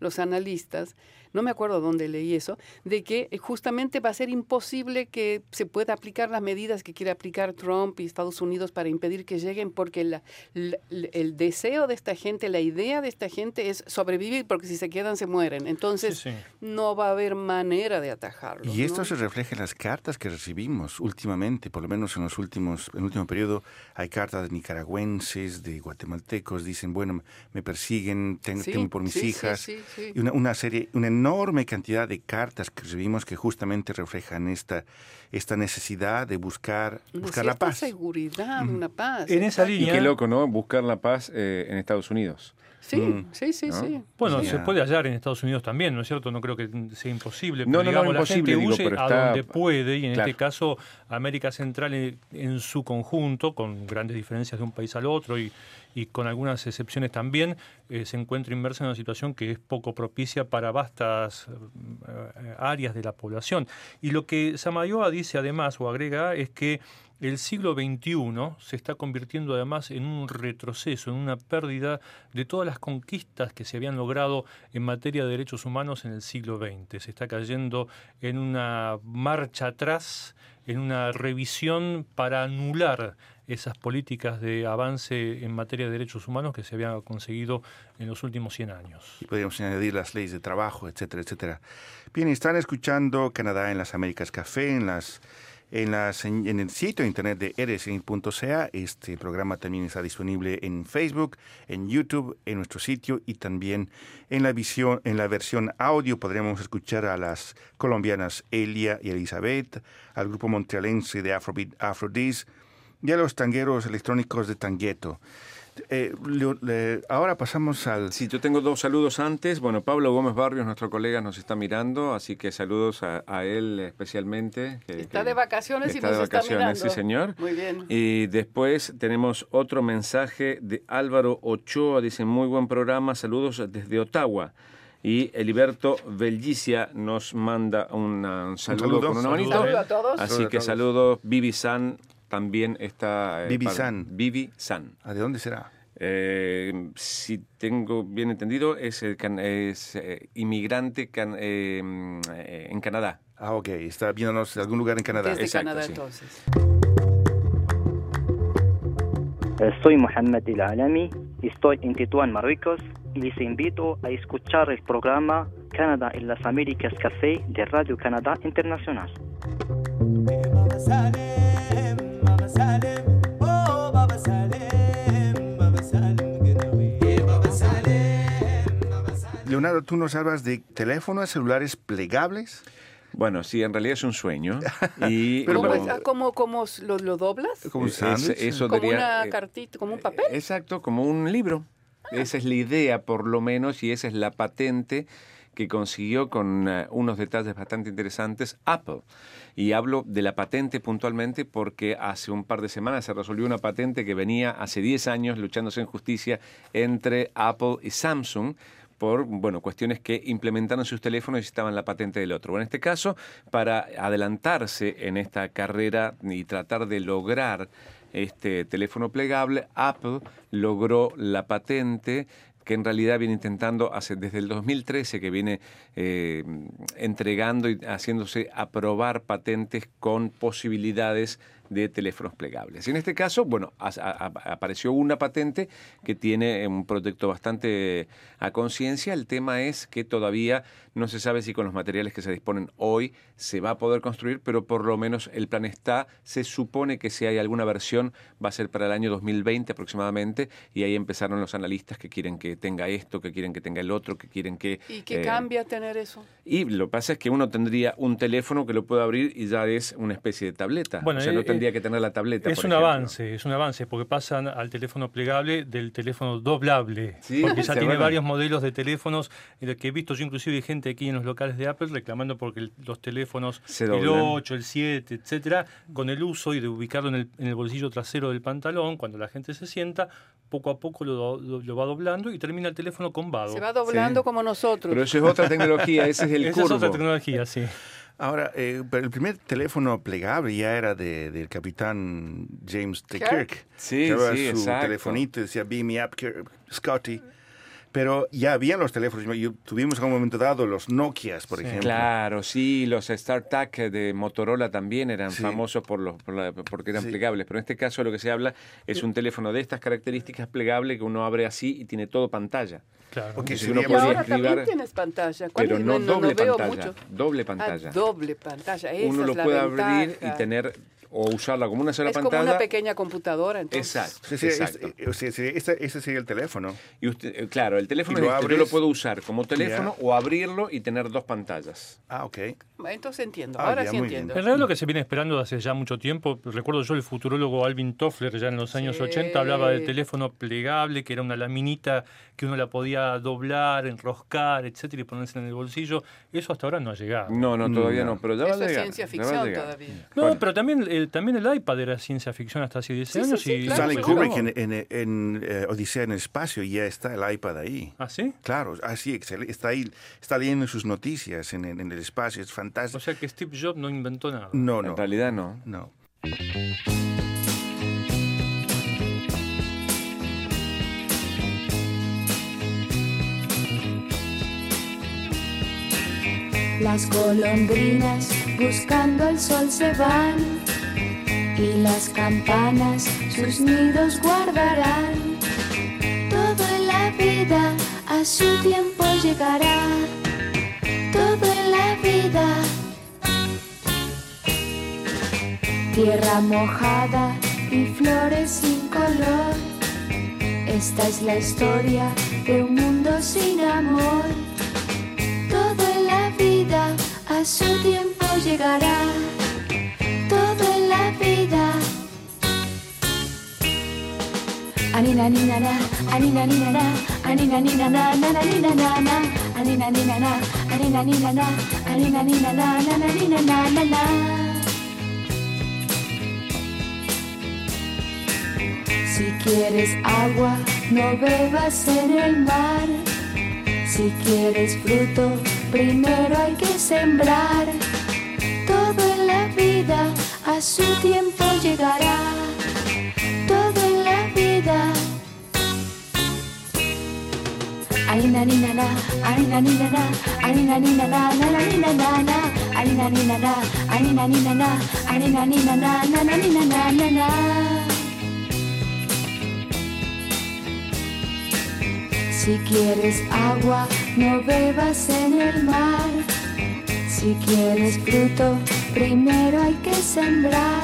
los analistas, no me acuerdo dónde leí eso, de que eh, justamente va a ser imposible que se pueda aplicar las medidas que quiere aplicar Trump y Estados Unidos para impedir que lleguen, porque la- la- el deseo de esta gente, la idea de esta gente es sobrevivir, porque si se quedan se mueren. Entonces Sí, sí. no va a haber manera de atajarlos. Y esto ¿no? se refleja en las cartas que recibimos últimamente, por lo menos en los últimos, en el último periodo, hay cartas de nicaragüenses, de guatemaltecos, dicen, bueno, me persiguen, ten- Sí, temo por mis sí, sí, hijas. sí, Sí. y una, una serie, una enorme cantidad de cartas que recibimos que justamente reflejan esta, esta necesidad de buscar, buscar la paz. seguridad, una paz. En esa exacto. Y línea- qué loco, ¿no? Buscar la paz eh, en Estados Unidos. Sí, Mm. sí, sí, ¿no? sí. Bueno, Sí. se puede hallar en Estados Unidos también, ¿no es cierto? No creo que sea imposible. No, pero no, no, digamos, imposible, la gente digo, huye pero a donde puede, y en Claro. este caso América Central en, en su conjunto, con grandes diferencias de un país al otro y, y con algunas excepciones también, eh, se encuentra inmersa en una situación que es poco propicia para vastas eh, áreas de la población. Y lo que Samayoa dice además, o agrega, es que el siglo XXI se está convirtiendo además en un retroceso, en una pérdida de todas las conquistas que se habían logrado en materia de derechos humanos en el siglo XX. Se está cayendo en una marcha atrás, en una revisión para anular esas políticas de avance en materia de derechos humanos que se habían conseguido en los últimos 100 años. Podríamos añadir las leyes de trabajo, etcétera, etcétera. Bien, están escuchando Canadá en las Américas Café, en las en, las, en, el sitio internet de eresin.ca. Este programa también está disponible en Facebook, en YouTube, en nuestro sitio y también en la, visión, en la versión audio podremos escuchar a las colombianas Elia y Elizabeth, al grupo montrealense de Afrobeat Afrodis y a los tangueros electrónicos de Tangueto. Eh, le- le- ahora pasamos al... Sí, yo tengo dos saludos antes. Bueno, Pablo Gómez Barrios, nuestro colega, nos está mirando, así que saludos a, a él especialmente. que- Está que- de vacaciones y está nos de está vacaciones, sí mirando. señor. Muy bien. Y después tenemos otro mensaje de Álvaro Ochoa, dice muy buen programa, saludos desde Ottawa. Y Eliberto Belgicia nos manda una- un saludo, saludo. con una Saludo. manito. Saludo a todos. Así que todos. saludos, Vivi San también está... eh, Vivi para- San. Vivi San. ¿A ¿De dónde será? Eh, si tengo bien entendido, es, el can- es, eh, inmigrante can- eh, eh, en Canadá. Ah, ok. Está viéndonos de algún lugar en Canadá. Desde exacto, Canadá sí. entonces. Soy Mohamed El Alami y estoy en Tetuán, Marruecos y les invito a escuchar el programa Canadá en las Américas Café de Radio Canadá Internacional. Leonardo, tú nos hablas de teléfonos celulares plegables. Bueno, sí, en realidad es un sueño. [LAUGHS] Y, Pero ¿Cómo, bueno, es? Ah, ¿cómo- cómo lo, lo doblas? Como un Es- sándwich. eso Como diría, una eh, cartita, como un papel. Exacto, como un libro. Esa es la idea, por lo menos, y esa es la patente que consiguió con eh, unos detalles bastante interesantes Apple. Y hablo de la patente puntualmente porque hace un par de semanas se resolvió una patente que venía hace 10 años luchándose en justicia entre Apple y Samsung por bueno, cuestiones que implementaron sus teléfonos y necesitaban la patente del otro. Bueno, en este caso, para adelantarse en esta carrera y tratar de lograr este teléfono plegable, Apple logró la patente que en realidad viene intentando hace desde el 2013 que viene eh, entregando y haciéndose aprobar patentes con posibilidades de teléfonos plegables. Y en este caso, bueno, as- a- a- apareció una patente que tiene un proyecto bastante a conciencia. El tema es que todavía no se sabe si con los materiales que se disponen hoy se va a poder construir, pero por lo menos el plan está. Se supone que si hay alguna versión va a ser para el año 2020 aproximadamente y ahí empezaron los analistas que quieren que tenga esto, que quieren que tenga el otro, que quieren que... ¿Y qué eh, cambia tener eso? y lo que pasa es que uno tendría un teléfono que lo puede abrir y ya es una especie de tableta. Bueno, o sea, no eh, tendría que tener la tableta. Es por un ejemplo. avance, es un avance, porque pasan al teléfono plegable del teléfono doblable. Sí, porque ya tiene varios modelos de teléfonos en los que he visto yo inclusive gente aquí en los locales de Apple reclamando porque los teléfonos, Se el doblan. 8, el 7, etcétera, con el uso y de ubicarlo en el, en el bolsillo trasero del pantalón, cuando la gente se sienta, poco a poco lo, lo- lo va doblando y termina el teléfono combado. Se va doblando Sí. como nosotros. Pero eso es otra tecnología, ese es el [LAUGHS] Esa curvo. es otra tecnología, sí. Ahora, eh, pero el primer teléfono plegable ya era de, del capitán James de Kirk. Kirk. Sí, Llevaba sí, su exacto. telefonito, decía Beam me up, Kirk, Scotty. Pero ya habían los teléfonos. Yo- tuvimos en un momento dado los Nokias, por Sí. ejemplo. Claro, sí, los StarTAC de Motorola también eran Sí. famosos por los, por la- porque eran Sí. plegables, pero en este caso lo que se habla es un teléfono de estas características plegable que uno abre así y tiene todo pantalla. Claro. Porque Si uno podría ahora también escribir- tienes pantalla. ¿Cuál Pero es? no doble veo pantalla, mucho. doble Ah, pantalla. doble pantalla. Esa uno es lo la puede abrir y ventaja. tener o usarla como una sola es pantalla. como una pequeña computadora, entonces. Exacto, Sí, sí, exacto. este- o sea, sí, este- ese sería el teléfono. Y usted, eh, claro, el teléfono lo es este, yo lo puedo usar como teléfono o abrirlo y tener dos pantallas. Ah, ok. Entonces entiendo, Ah, ahora ya, sí entiendo. En realidad lo que se viene esperando hace ya mucho tiempo, recuerdo yo el futurólogo Alvin Toffler ya en los años Sí. 80 hablaba del teléfono plegable, que era una laminita que uno la podía doblar, enroscar, etcétera, y ponerse en el bolsillo. Eso hasta ahora no ha llegado. No, no, todavía No. no, pero ya va a Eso es llegar. ciencia ficción llegar. todavía. No, Bueno. pero también el, también el iPad era ciencia ficción hasta hace 10 Sí, sí, años. sí, y claro, Stanley Kubrick en, en- en, eh, Odisea en el espacio ya está el iPad ahí. ¿Ah, sí? Claro, así excelente. Está ahí, está leyendo sus noticias en, en- en el espacio, es O fantástico. sea que Steve Jobs no inventó nada. no, En no, realidad no. no. Las golondrinas buscando el sol se van y las campanas sus nidos guardarán. Todo en la vida a su tiempo llegará. Todo en la vida. Tierra mojada y flores sin color. Esta es la historia de un mundo sin amor. Todo en la vida a su tiempo llegará. Anina nina na, anina nina na, anina nina na, na na nina na na, anina nina na, anina nina na, anina nina na, na na nina na na na. Si quieres agua, no bebas en el mar. Si quieres fruto, primero hay que sembrar. Todo en la vida a su tiempo llegará. Alina nina na, alina nina na, alina nina na, na na nina na na, alina nina na, alina nina na, alina nina na, na na nina na na na. Si quieres agua, no bebas en el mar. Si quieres fruto, primero hay que sembrar.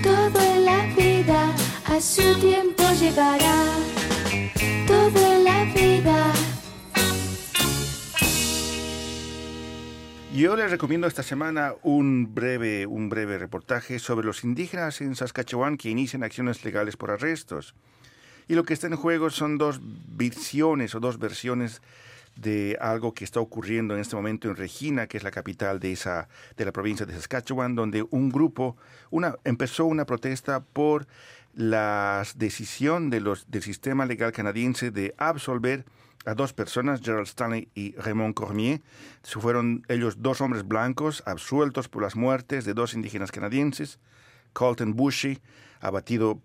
Todo en la vida a su tiempo llegará. Yo les recomiendo esta semana un breve, un breve reportaje sobre los indígenas en Saskatchewan que inician acciones legales por arrestos. Y lo que está en juego son dos visiones o dos versiones de algo que está ocurriendo en este momento en Regina, que es la capital de esa de la provincia de Saskatchewan, donde un grupo una empezó una protesta por la decisión de los del sistema legal canadiense de absolver a dos personas, Gerald Stanley y Raymond Cormier. Fueron ellos dos hombres blancos absueltos por las muertes de dos indígenas canadienses, Colton Bushy, abatido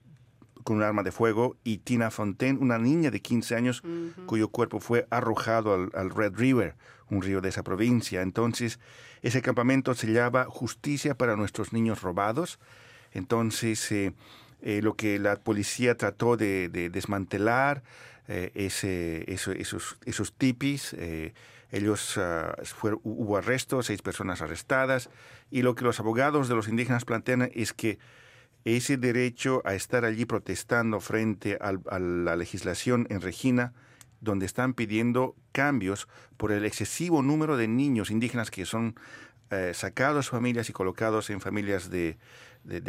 con un arma de fuego, y Tina Fontaine, una niña de 15 años cuyo cuerpo fue arrojado al, al Red River, un río de esa provincia. Entonces, ese campamento se llama Justicia para nuestros niños robados. Entonces, eh, eh, lo que la policía trató de, de desmantelar, eh, esos, tipis, eh, ellos ah, fueron- hubo arrestos, seis personas arrestadas, y lo que los abogados de los indígenas plantean es que ese derecho a estar allí protestando frente a la legislación en Regina, donde están pidiendo cambios por el excesivo número de niños indígenas que son eh, sacados de familias y colocados en familias de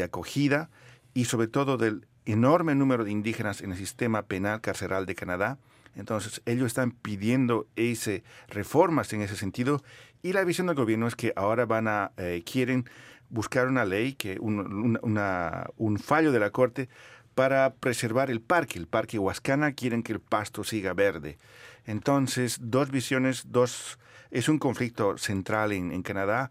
acogida, y sobre todo del enorme número de indígenas en el sistema penal carceral de Canadá. Entonces, ellos están pidiendo ese, reformas en ese sentido, y la visión del gobierno es que ahora van a, eh, quieren buscar una ley, que un, un fallo de la Corte para preservar el parque, el parque Huascana, quieren que el pasto siga verde. Entonces, dos visiones, dos, es un conflicto central en, en Canadá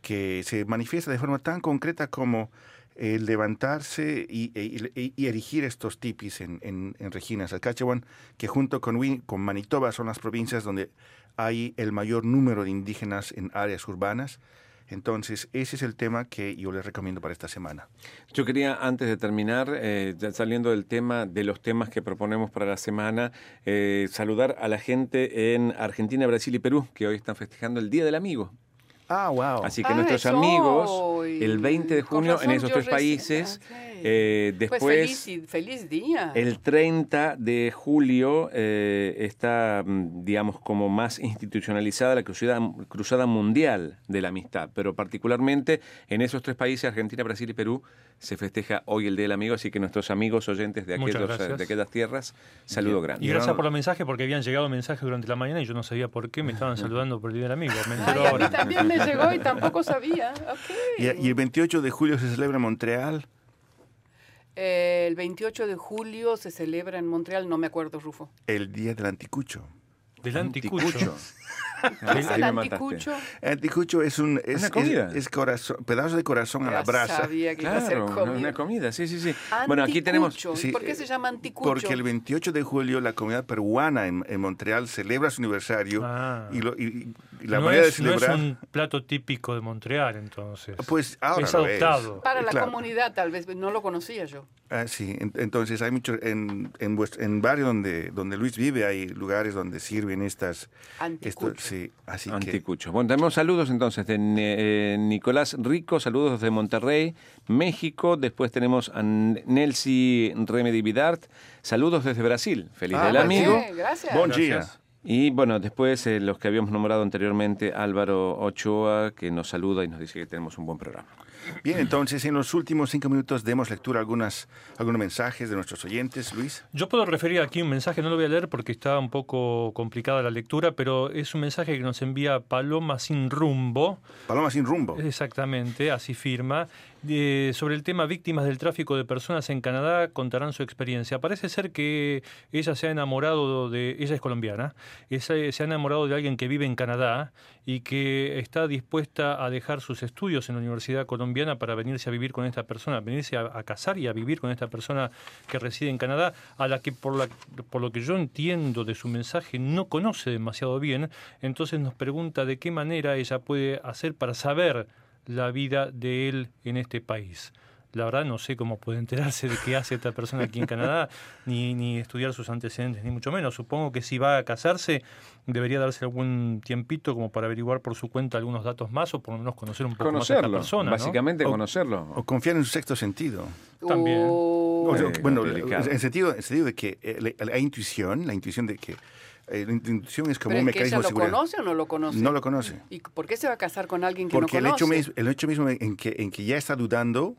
que se manifiesta de forma tan concreta como el levantarse y, y- y- y erigir estos tipis en, en, en Regina, Saskatchewan, que junto con, con Manitoba son las provincias donde hay el mayor número de indígenas en áreas urbanas. Entonces, ese es el tema que yo les recomiendo para esta semana. Yo quería, antes de terminar, eh, saliendo del tema, de los temas que proponemos para la semana, eh, saludar a la gente en Argentina, Brasil y Perú, que hoy están festejando el Día del Amigo. Ah, wow. Así que Ah, nuestros es amigos, hoy. el 20 de junio, en esos tres países. Eh, Pues después, feliz, día. el 30 de julio, eh, está, mm, digamos, como más institucionalizada la cruzada, cruzada mundial de la amistad. Pero particularmente en esos tres países, Argentina, Brasil y Perú, se festeja hoy el Día del Amigo. Así que nuestros amigos oyentes de, aquellos, gracias. de aquellas tierras, saludo grande. Y gracias por los mensajes, porque habían llegado mensajes durante la mañana y yo no sabía por qué me estaban saludando por el Día del Amigo. Me Ay, a mí ahora. también me llegó y tampoco sabía. Y, y el 28 de julio se celebra en Montreal. Eh, el 28 de julio se celebra en Montreal, no me acuerdo, Rufo. el Día del Anticucho. Del anticucho. ¿Qué [LAUGHS] es el anticucho? Anticucho es un es, Una comida. es, es corazón, pedazo de corazón a la Ya brasa. sabía que iba a ser Claro, una, comida. una comida, sí, sí, sí. Bueno, aquí tenemos... Anticucho. sí, ¿Y ¿Por qué eh, se llama anticucho? Porque el 28 de julio la comunidad peruana en, en Montreal celebra su aniversario Ah. y, lo- y- y la no, manera es, de no es celebrar un plato típico de Montreal, entonces. pues ahora es lo adoptado. Para la Claro. comunidad, tal vez, no lo conocía yo. Ah, sí, en- entonces hay mucho en en, en barrio donde donde Luis vive hay lugares donde sirven estas Anticucho. Esto- sí, así que Anticucho. Bueno, tenemos saludos entonces de eh, Nicolás Rico, saludos desde Monterrey, México. Después tenemos a Nelsi Remedy Vidart, saludos desde Brasil. Feliz Ah, del amigo. Sí, gracias. Gracias. día. Y bueno, después eh, los que habíamos nombrado anteriormente, Álvaro Ochoa, que nos saluda y nos dice que tenemos un buen programa. Bien, entonces en los últimos cinco minutos demos lectura a algunas, algunos mensajes de nuestros oyentes, Luis. Yo puedo referir aquí un mensaje, no lo voy a leer porque está un poco complicada la lectura, pero es un mensaje que nos envía Paloma Sin Rumbo, Paloma sin rumbo. exactamente, así firma, sobre el tema víctimas del tráfico de personas en Canadá, contarán su experiencia. Parece ser que ella se ha enamorado de, ella es colombiana, esa- se ha enamorado de alguien que vive en Canadá y que está dispuesta a dejar sus estudios en la Universidad Colombiana para venirse a vivir con esta persona, venirse a, a casar y a vivir con esta persona que reside en Canadá, a la que por, la, por lo que yo entiendo de su mensaje no conoce demasiado bien, entonces nos pregunta de qué manera ella puede hacer para saber la vida de él en este país. La verdad no sé cómo puede enterarse de qué hace esta persona aquí en Canadá, [LAUGHS] ni, ni estudiar sus antecedentes, ni mucho menos. Supongo que si va a casarse debería darse algún tiempito como para averiguar por su cuenta algunos datos más o por lo menos conocer un poco más a esta Conocerlo, persona. básicamente conocerlo. O confiar en su sexto sentido. También. Oh, O sea, Eh, bueno, en sentido, en sentido de que eh, la, la intuición, la intuición de que eh, la intuición es como ¿Pero un es que ella mecanismo de lo seguridad. conoce o no lo conoce? No lo conoce. ¿Y por qué se va a casar con alguien que Porque no el conoce? hecho, mismo, el hecho mismo en que, en que ya está dudando,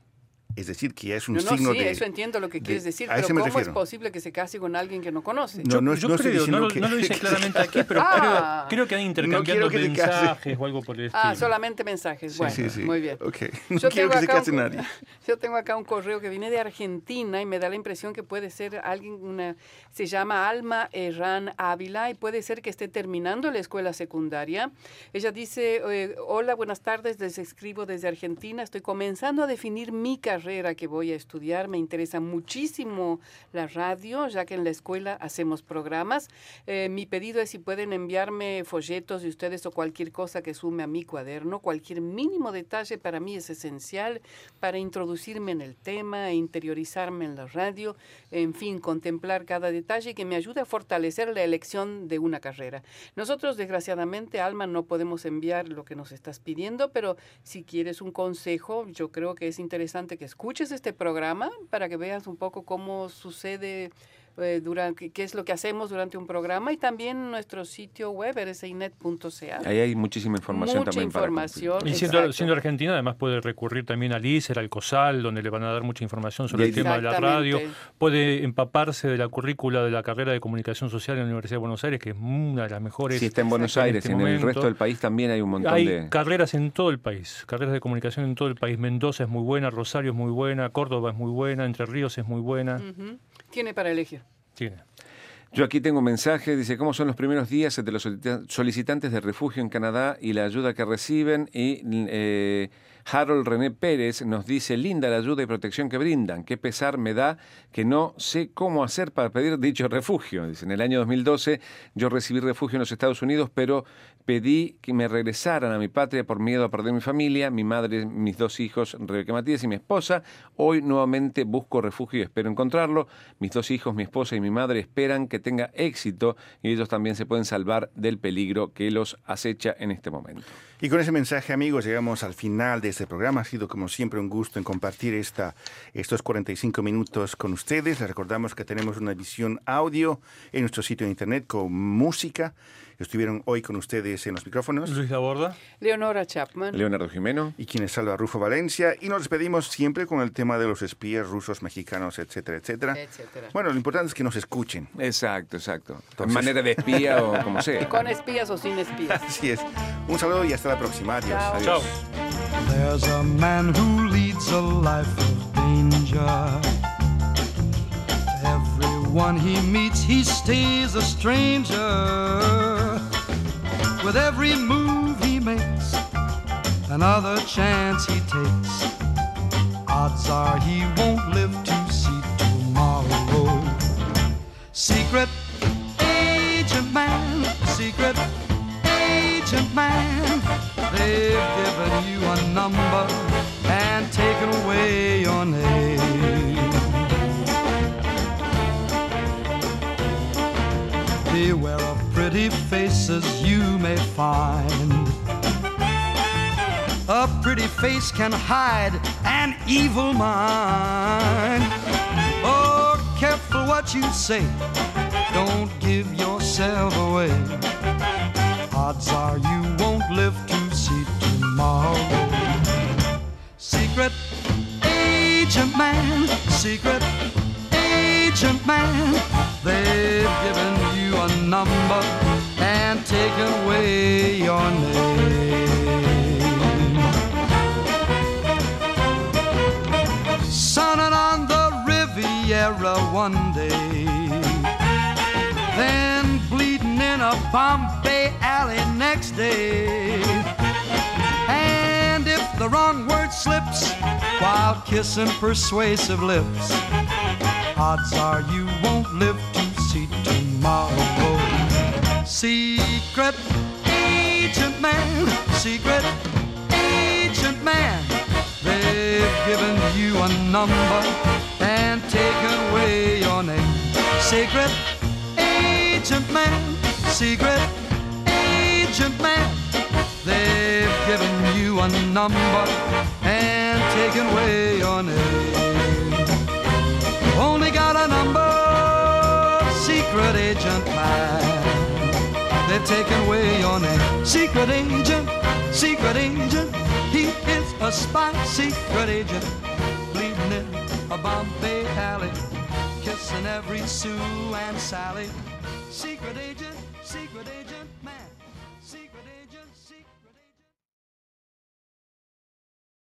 es decir, que ya es un No, no, signo sí, de... eso entiendo lo que de- quieres decir, a pero ¿cómo es refiero. posible que se case con alguien que no conoce? No, no, yo no estoy creo, no, lo- que- no lo dice [LAUGHS] claramente aquí, pero Ah. creo, creo que han intercambiando quiero que mensajes o algo por el estilo. Ah, solamente mensajes. Bueno, sí, sí. muy bien. Ok. No Yo quiero tengo que se acá case un- nadie. [LAUGHS] Yo tengo acá un correo que viene de Argentina y me da la impresión que puede ser alguien, una, se llama Alma Herrán Ávila y puede ser que esté terminando la escuela secundaria. Ella dice, eh, hola, buenas tardes, les escribo desde Argentina, estoy comenzando a definir mi carrera que voy a estudiar, me interesa muchísimo la radio, ya que en la escuela hacemos programas. Eh, mi pedido es si pueden enviarme folletos de ustedes o cualquier cosa que sume a mi cuaderno, cualquier mínimo detalle para mí es esencial para introducirme en el tema, interiorizarme en la radio, en fin, contemplar cada detalle que me ayude a fortalecer la elección de una carrera. Nosotros, desgraciadamente, Alma, no podemos enviar lo que nos estás pidiendo, pero si quieres un consejo, yo creo que es interesante que escuches este programa para que veas un poco cómo sucede. Eh, durante, qué es lo que hacemos durante un programa y también nuestro sitio web rsinet.ca. Ahí hay muchísima información Mucha también para información. Y siendo, siendo argentina, además puede recurrir también al ICER, al COSAL, donde le van a dar mucha información sobre Y el tema de la radio. Puede empaparse de la currícula de la carrera de comunicación social en la Universidad de Buenos Aires, que es una de las mejores. Si está en Buenos en Aires, este en el momento. resto del país también hay un montón Hay de... carreras en todo el país, carreras de comunicación en todo el país. Mendoza es muy buena, Rosario es muy buena, Córdoba es muy buena, Entre Ríos es muy buena. Ujú. Tiene para elegir. Yo aquí tengo un mensaje, dice, ¿cómo son los primeros días de los solicita- solicitantes de refugio en Canadá y la ayuda que reciben? Y eh, Harold René Pérez nos dice, linda la ayuda y protección que brindan. Qué pesar me da que no sé cómo hacer para pedir dicho refugio. Dice, en el año 2012 yo recibí refugio en los Estados Unidos, pero pedí que me regresaran a mi patria por miedo a perder mi familia, mi madre, mis dos hijos, Rebeca Matías y mi esposa. Hoy nuevamente busco refugio y espero encontrarlo. Mis dos hijos, mi esposa y mi madre esperan que tenga éxito y ellos también se pueden salvar del peligro que los acecha en este momento. Y con ese mensaje, amigos, llegamos al final de este programa. Ha sido, como siempre, un gusto en compartir esta, estos 45 minutos con ustedes. Les recordamos que tenemos una edición audio en nuestro sitio de internet con música. Estuvieron hoy con ustedes en los micrófonos. Luis Laborda. Leonora Chapman. Leonardo Jimeno. Y quienes salva Rufo Valencia. Y nos despedimos siempre con el tema de los espías rusos, mexicanos, etcétera, etcétera. Etcétera. Bueno, lo importante es que nos escuchen. Exacto, exacto. Entonces- manera de espía o [LAUGHS] como sea. Con espías o sin espías. Así es. Un saludo y hasta la próxima. Adiós. Chao. Adiós. Chao. There's a man who leads a life of danger. Everyone he meets, he stays a stranger. With every move he makes, another chance he takes, odds are he won't live to see tomorrow. Secret agent man, secret agent man. They've given you a number and taken away your name. Beware pretty faces you may find. A pretty face can hide an evil mind. Oh, careful what you say. Don't give yourself away. Odds are you won't live to see tomorrow. Secret agent man, secret agent man. They've given you a number and taken away your name. Sunning on the Riviera one day then bleeding in a Bombay alley next day. And if the wrong word slips while kissing persuasive lips, odds are you won't live tomorrow. Secret agent man, secret agent man, they've given you a number and taken away your name. Secret agent man, secret agent man. They've given you a number and taken away your name. Only got a number, secret agent man. They've taken away your name. Secret agent, secret agent. He is a spy, secret agent. Bleeding in a Bombay alley kissing every Sue and Sally. Secret agent, secret agent secret agent.